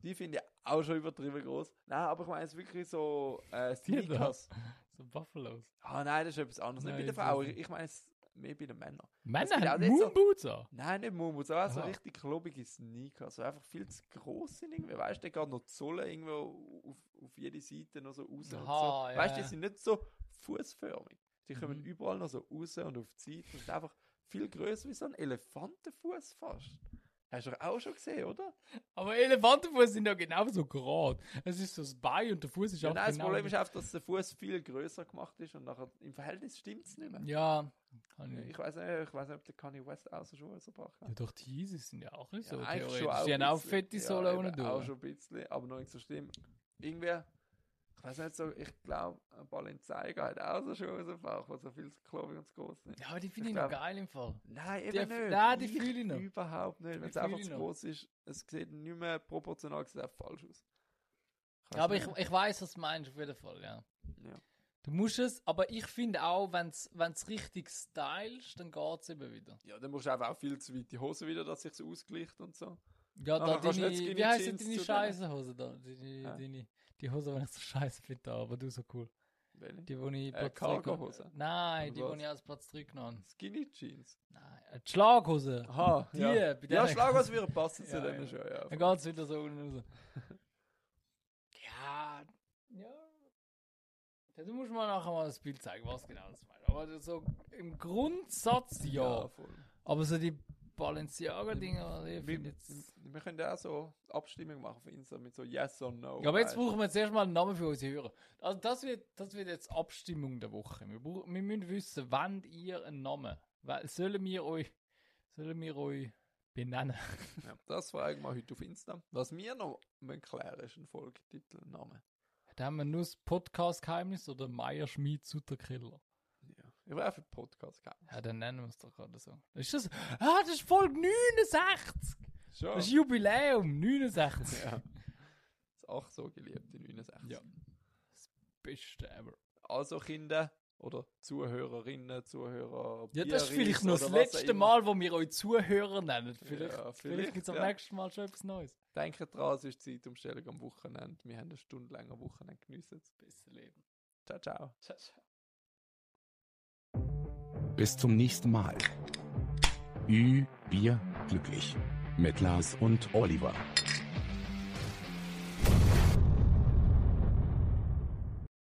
Die finde ich auch schon übertrieben groß. Nein, aber ich meine es wirklich so äh, Sneakers. So Buffalos. Ah nein, das ist etwas anderes. Nein, nicht bei den Frauen, ich, meine es mehr bei den Männern. Männer haben so- Moonboots an. Nein, nicht Moonboots, aber so richtig klobige Sneakers. So einfach viel zu groß sind irgendwie. Weißt du, geht noch Sohle irgendwo auf, auf jede Seite noch so raus. und Aha, so. Weißt du, die sind nicht so fußförmig. Die kommen Mhm. überall noch so raus und auf die Seite. Das ist einfach viel größer wie so ein Elefantenfuß fast. Hast du doch auch schon gesehen, oder? Aber Elefantenfuß sind ja genauso gerade. Es ist so das Bein und der Fuß ist Ja, auch nein, das genau Problem ist einfach, dass der Fuß viel größer gemacht ist und nachher im Verhältnis stimmt es nicht mehr. Ja, kann ich. Ich weiß nicht, ich weiß nicht, ob der Kanye West auch so Schuhe so braucht. Ja, doch, die Yeezys sind ja auch nicht so Ja, theoretisch. schon auch Die haben auch fette Ja, Sohle eben, unten Auch schon ein bisschen, aber noch nicht so schlimm. Irgendwie, ich weiß nicht so, ich glaube, ein Balenciaga hat auch so rausgebracht, die so viel zu klobig und zu groß sind. Ja, aber die finde Ich ich noch geil im Fall. Nein, eben Die- nicht. nein, die fühle ich noch. Überhaupt nicht. Wenn es einfach zu groß ist, es sieht nicht mehr proportional, es auch falsch aus. Ja, aber ich, ich weiß, was du meinst, auf jeden Fall, ja. Ja. Du musst es, aber ich finde auch, wenn es richtig stylst, dann geht es eben wieder. ja, dann musst du einfach auch viel zu weit die Hose wieder, dass sich so ausgleicht und so. Ja, Aber da kannst deine, wie Jeans deine? Scheißehose da? Die, Ja. deine, die Hose, die ich so scheiße finde, aber du so cool. Welche? Die, die ich Äh, Platz genommen- Cargo-Hose? Nein, die, was? die ich als Platz 3 genommen. Skinny Jeans. Nein, äh, die Schlaghose. Aha, Die, ja. bei Ja, Schlaghose würde passen zu Ja, denen ja. schon, ja. Dann geht es wieder so unten raus. ja, ja. Ja, Du musst mir nachher mal das Bild zeigen, was genau das meint. Aber so im Grundsatz ja. voll. Aber so die Balenciaga-Dinger, Wir, jetzt. wir können ja auch so Abstimmung machen auf Insta mit so Yes or No. Ja, aber jetzt brauchen wir jetzt erstmal einen Namen für unsere Hörer. Also das wird, das wird jetzt Abstimmung der Woche. Wir, brauchen, wir müssen wissen, wann ihr einen Namen. Weil, sollen wir euch, sollen wir euch benennen? Ja, das fragen wir heute auf Insta. Was wir noch klären ist ein Folgetitelname. Da haben wir nur das Podcast-Geheimnis oder Meier Schmid Sutterkiller. Ich wäre für Podcast gehabt. Ja, dann nennen wir es doch gerade so. Ist das? Ah, das ist Folge 69! Schon. Das ist Jubiläum, 69. ja. Das ach so geliebte 69. Ja. Das Beste ever. Also Kinder oder Zuhörerinnen, Zuhörer. Ja, das ist vielleicht noch das auch letzte. Mal, wo wir euch Zuhörer nennen. Vielleicht, Ja, vielleicht, vielleicht, gibt es am ja. nächsten Mal schon etwas Neues. Denkt dran, es ist Zeitumstellung am Wochenende. Wir haben eine Stunde länger Wochenende geniessen. Besser Leben. Ciao, ciao. Ciao, ciao. Bis zum nächsten Mal. Ü, Bier, glücklich. Mit Lars und Oliver.